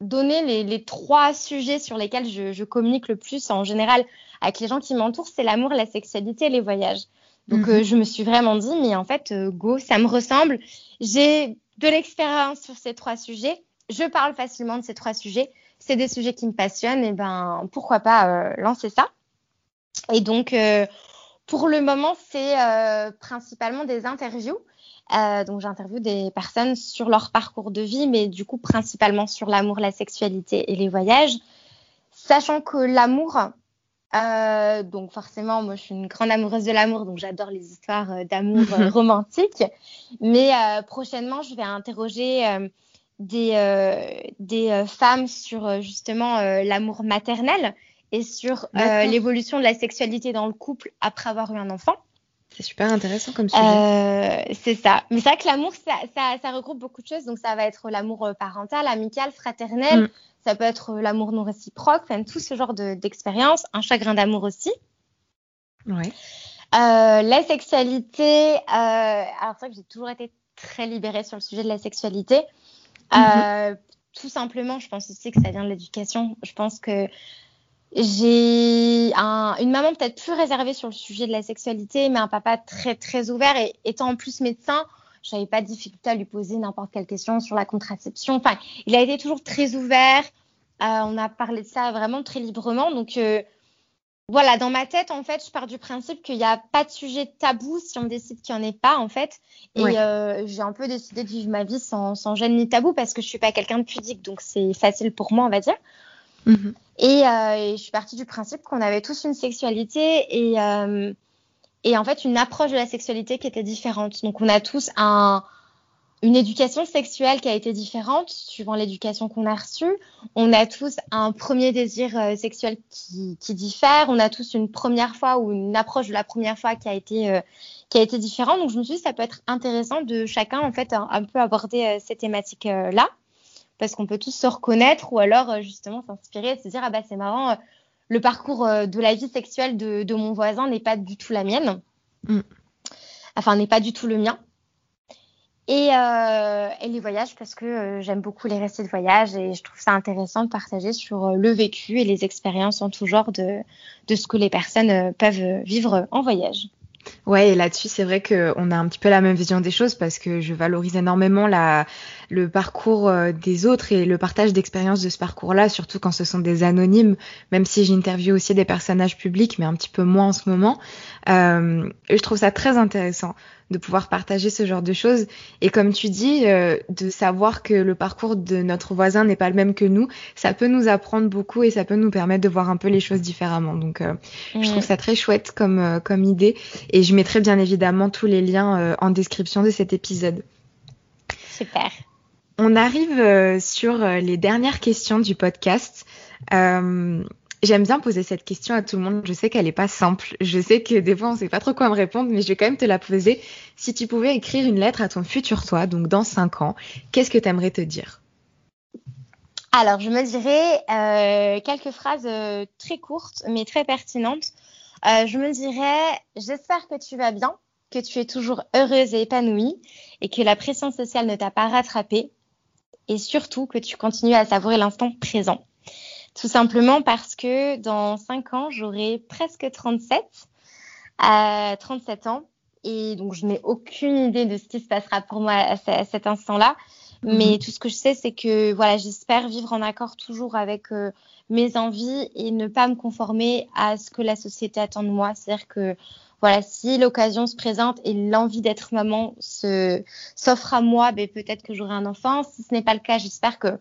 donner les, trois sujets sur lesquels je, communique le plus en général avec les gens qui m'entourent, c'est l'amour, la sexualité et les voyages. Donc, mhm. euh, je me suis vraiment dit, mais en fait, euh, go, ça me ressemble. J'ai de l'expérience sur ces trois sujets. Je parle facilement de ces trois sujets. C'est des sujets qui me passionnent. Et ben, pourquoi pas lancer ça? Et donc, pour le moment, c'est principalement des interviews. Euh, donc j'interviewe des personnes sur leur parcours de vie, mais du coup principalement sur l'amour, la sexualité et les voyages, sachant que l'amour, euh, donc forcément moi je suis une grande amoureuse de l'amour, donc j'adore les histoires euh, d'amour euh, [laughs] romantique, mais euh, prochainement je vais interroger des, des femmes sur justement l'amour maternel et sur l'évolution de la sexualité dans le couple après avoir eu un enfant. C'est super intéressant comme sujet. Euh, c'est ça. Mais c'est vrai que l'amour, ça, ça, ça, regroupe beaucoup de choses. Donc, ça va être l'amour euh, parental, amical, fraternel. Mm. Ça peut être euh, l'amour non réciproque, enfin, tout ce genre d'expérience. un chagrin d'amour aussi. Ouais. Euh, la sexualité. Euh, alors, c'est vrai que j'ai toujours été très libérée sur le sujet de la sexualité. Mm-hmm. tout simplement, je pense aussi que ça vient de l'éducation. Je pense que j'ai un, une maman peut-être plus réservée sur le sujet de la sexualité, mais un papa très très ouvert. Et étant en plus médecin, j'avais pas de difficulté à lui poser n'importe quelle question sur la contraception. Enfin, il a été toujours très ouvert. Euh, on a parlé de ça vraiment très librement. Donc euh, voilà, dans ma tête, en fait, je pars du principe qu'il n'y a pas de sujet tabou si on décide qu'il n'y en ait pas, en fait. Et euh, j'ai un peu décidé de vivre ma vie sans, sans gêne ni tabou parce que je suis pas quelqu'un de pudique, donc c'est facile pour moi, on va dire. Mhm. Et, euh, je suis partie du principe qu'on avait tous une sexualité et, euh, et en fait une approche de la sexualité qui était différente. Donc on a tous un, une éducation sexuelle qui a été différente suivant l'éducation qu'on a reçue. On a tous un premier désir euh, sexuel qui, qui, diffère. On a tous une première fois ou une approche de la première fois qui a été euh, qui a été différente. Donc je me suis dit ça peut être intéressant de chacun en fait un, un peu aborder euh, ces thématiques là parce qu'on peut tous se reconnaître ou alors euh, justement s'inspirer et se dire ah bah c'est marrant, euh, le parcours euh, de la vie sexuelle de, mon voisin n'est pas du tout la mienne, mm. enfin n'est pas du tout le mien. Et, les voyages parce que j'aime beaucoup les récits de voyage et je trouve ça intéressant de partager sur le vécu et les expériences en tout genre de, de ce que les personnes peuvent vivre en voyage. Ouais, et là-dessus, c'est vrai qu'on a un petit peu la même vision des choses parce que je valorise énormément la, le parcours euh, des autres et le partage d'expériences de ce parcours-là, surtout quand ce sont des anonymes, même si j'interviewe aussi des personnages publics, mais un petit peu moins en ce moment. Euh, je trouve ça très intéressant de pouvoir partager ce genre de choses. Et comme tu dis, euh, de savoir que le parcours de notre voisin n'est pas le même que nous, ça peut nous apprendre beaucoup et ça peut nous permettre de voir un peu les choses différemment. Donc, euh, je trouve ça très chouette comme, euh, comme idée. Et je mettrai bien évidemment tous les liens en description de cet épisode. Super. On arrive sur les dernières questions du podcast. J'aime bien poser cette question à tout le monde. Je sais qu'elle n'est pas simple. Je sais que des fois, on ne sait pas trop quoi me répondre, mais je vais quand même te la poser. Si tu pouvais écrire une lettre à ton futur toi, donc dans cinq ans, qu'est-ce que tu aimerais te dire? Alors, je me dirais euh, quelques phrases euh, très courtes, mais très pertinentes. Euh, je me dirais, j'espère que tu vas bien, que tu es toujours heureuse et épanouie, et que la pression sociale ne t'a pas rattrapée, et surtout que tu continues à savourer l'instant présent. Tout simplement parce que dans 5 ans, j'aurai presque 37, euh, 37 ans. Et donc, je n'ai aucune idée de ce qui se passera pour moi à, cet instant-là. Mais mhm. tout ce que je sais, c'est que voilà, j'espère vivre en accord toujours avec euh, mes envies et ne pas me conformer à ce que la société attend de moi. C'est-à-dire que voilà, si l'occasion se présente et l'envie d'être maman s'offre à moi, ben, peut-être que j'aurai un enfant. Si ce n'est pas le cas, j'espère que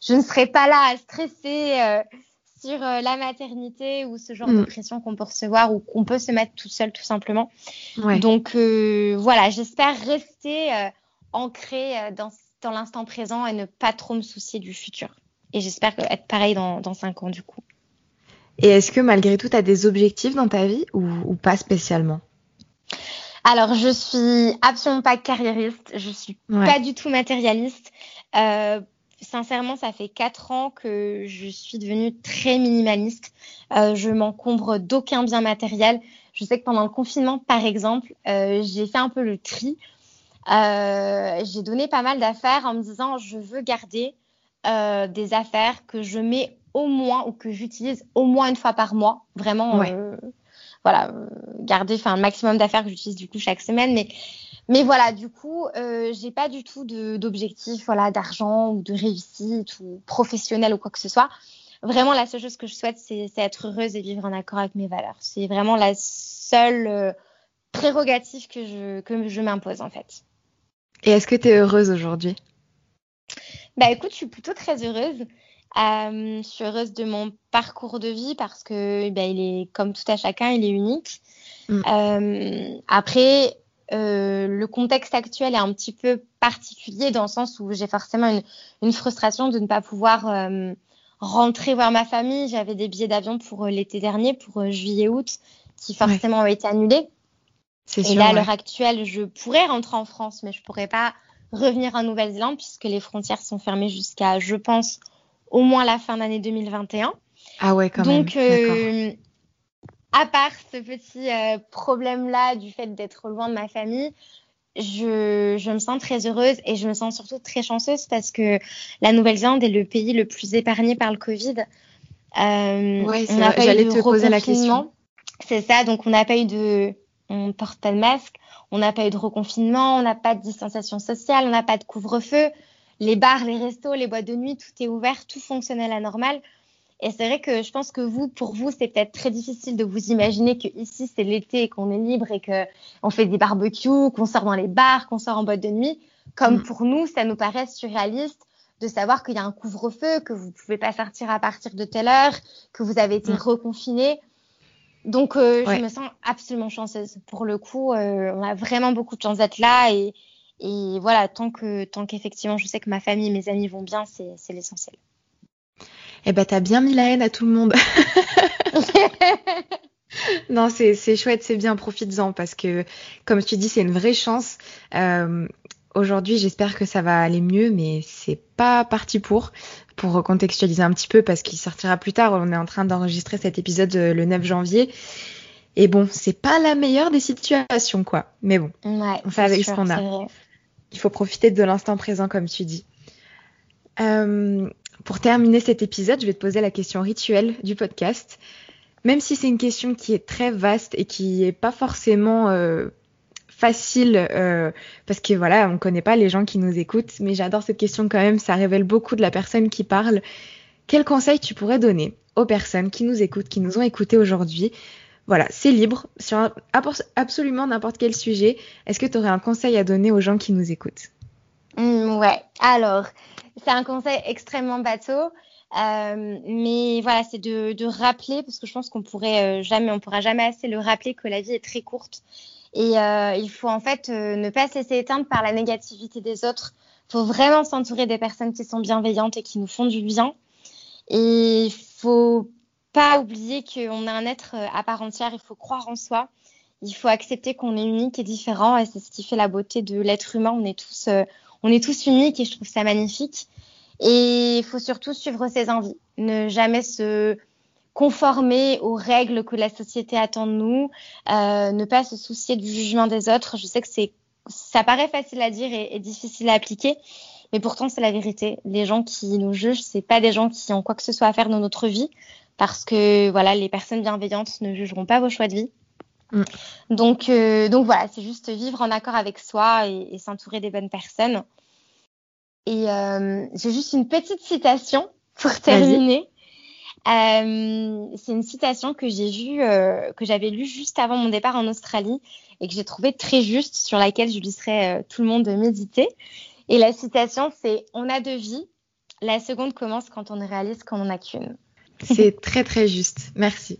je ne serai pas là à stresser euh, sur la maternité ou ce genre de mm. pression qu'on peut recevoir ou qu'on peut se mettre tout seul tout simplement. Donc voilà, j'espère rester ancrée dans, dans l'instant présent et ne pas trop me soucier du futur. Et j'espère être pareil dans, dans 5 ans du coup. Et est-ce que malgré tout, tu as des objectifs dans ta vie ou, pas spécialement? Alors, je suis absolument pas carriériste, je suis pas du tout matérialiste. Euh, sincèrement, ça fait quatre ans que je suis devenue très minimaliste. Euh, je m'encombre d'aucun bien matériel. Je sais que pendant le confinement, par exemple, euh, j'ai fait un peu le tri. j'ai donné pas mal d'affaires en me disant je veux garder des affaires que je mets au moins ou que j'utilise au moins une fois par mois. Vraiment, euh, voilà, euh, garder un maximum d'affaires que j'utilise du coup chaque semaine. Mais, mais voilà, du coup, euh, j'ai pas du tout d'objectif voilà, d'argent ou de réussite ou professionnel ou quoi que ce soit. Vraiment, la seule chose que je souhaite, c'est être heureuse et vivre en accord avec mes valeurs. C'est vraiment la seule euh, prérogative que je, que je m'impose en fait. Et est-ce que tu es heureuse aujourd'hui? Bah écoute, je suis plutôt très heureuse. Euh, je suis heureuse de mon parcours de vie parce que ben, il est comme tout à chacun, il est unique. Mm. Euh, après, euh, le contexte actuel est un petit peu particulier dans le sens où j'ai forcément une, une, frustration de ne pas pouvoir rentrer voir ma famille. J'avais des billets d'avion pour l'été dernier, pour juillet-août, qui forcément ont été annulés. Et sûr, là, à l'heure actuelle, je pourrais rentrer en France, mais je pourrais pas revenir en Nouvelle-Zélande puisque les frontières sont fermées jusqu'à, je pense, au moins la fin d'année 2021. Ah ouais, quand Donc, même. Donc, euh, à part ce petit euh, problème-là du fait d'être loin de ma famille, je, je, me sens très heureuse et je me sens surtout très chanceuse parce que la Nouvelle-Zélande est le pays le plus épargné par le Covid. Euh, oui, j'allais te poser la question. C'est ça, donc on n'a pas eu de, on porte pas de masque, on n'a pas eu de reconfinement, on n'a pas de distanciation sociale, on n'a pas de couvre-feu les bars, les restos, les boîtes de nuit, tout est ouvert, tout fonctionne à la normale. Et c'est vrai que je pense que vous, pour vous, c'est peut-être très difficile de vous imaginer que ici c'est l'été et qu'on est libre et que on fait des barbecues, qu'on sort dans les bars, qu'on sort en boîte de nuit. Comme mm. pour nous, ça nous paraît surréaliste de savoir qu'il y a un couvre-feu, que vous pouvez pas sortir à partir de telle heure, que vous avez été mm. reconfiné. Donc, euh, je me sens absolument chanceuse. Pour le coup, euh, on a vraiment beaucoup de chance d'être là et, et voilà, tant que tant qu'effectivement je sais que ma famille et mes amis vont bien, c'est l'essentiel. Eh ben, t'as bien mis la haine à tout le monde. [laughs] non, c'est chouette, c'est bien, profites-en parce que, comme tu dis, c'est une vraie chance. Euh, Aujourd'hui, j'espère que ça va aller mieux, mais c'est pas parti pour. Pour recontextualiser un petit peu, parce qu'il sortira plus tard. On est en train d'enregistrer cet épisode euh, le 9 janvier. Et bon, c'est pas la meilleure des situations, quoi. Mais bon, on fait avec ce qu'on a. Il faut profiter de l'instant présent, comme tu dis. Euh, pour terminer cet épisode, je vais te poser la question rituelle du podcast. Même si c'est une question qui est très vaste et qui est pas forcément euh, facile, euh, parce que voilà, on connaît pas les gens qui nous écoutent, mais j'adore cette question quand même, ça révèle beaucoup de la personne qui parle. Quel conseil tu pourrais donner aux personnes qui nous écoutent, qui nous ont écoutés aujourd'hui voilà, c'est libre sur absolument n'importe quel sujet. Est-ce que tu aurais un conseil à donner aux gens qui nous écoutent? Mmh, Ouais, alors, c'est un conseil extrêmement bateau. Euh, mais voilà, c'est de, rappeler, parce que je pense qu'on pourrait euh, jamais, on pourra jamais assez le rappeler que la vie est très courte. Et euh, il faut en fait ne pas se laisser éteindre par la négativité des autres. Il faut vraiment s'entourer des personnes qui sont bienveillantes et qui nous font du bien. Et il faut pas oublier qu'on est un être euh, à part entière, il faut croire en soi, il faut accepter qu'on est unique et différent et c'est ce qui fait la beauté de l'être humain, on est tous euh, on est tous uniques et je trouve ça magnifique. Et il faut surtout suivre ses envies, ne jamais se conformer aux règles que la société attend de nous, euh, ne pas se soucier du jugement des autres. Je sais que c'est ça paraît facile à dire et, et difficile à appliquer, mais pourtant c'est la vérité. Les gens qui nous jugent, c'est pas des gens qui ont quoi que ce soit à faire dans notre vie parce que voilà, les personnes bienveillantes ne jugeront pas vos choix de vie. Mm. Donc, euh, donc voilà, c'est juste vivre en accord avec soi et, et s'entourer des bonnes personnes. Et euh, j'ai juste une petite citation pour terminer. Euh, c'est une citation que j'ai vue, euh, que j'avais lue juste avant mon départ en Australie et que j'ai trouvée très juste, sur laquelle je laisserai euh, tout le monde méditer. Et la citation, c'est On a deux vies, la seconde commence quand on réalise qu'on n'en a qu'une. C'est très très juste. Merci.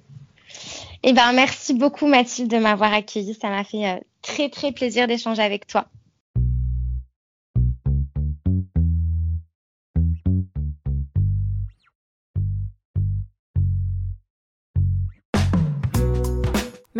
Eh ben, merci beaucoup Mathilde de m'avoir accueillie. Ça m'a fait euh, très très plaisir d'échanger avec toi.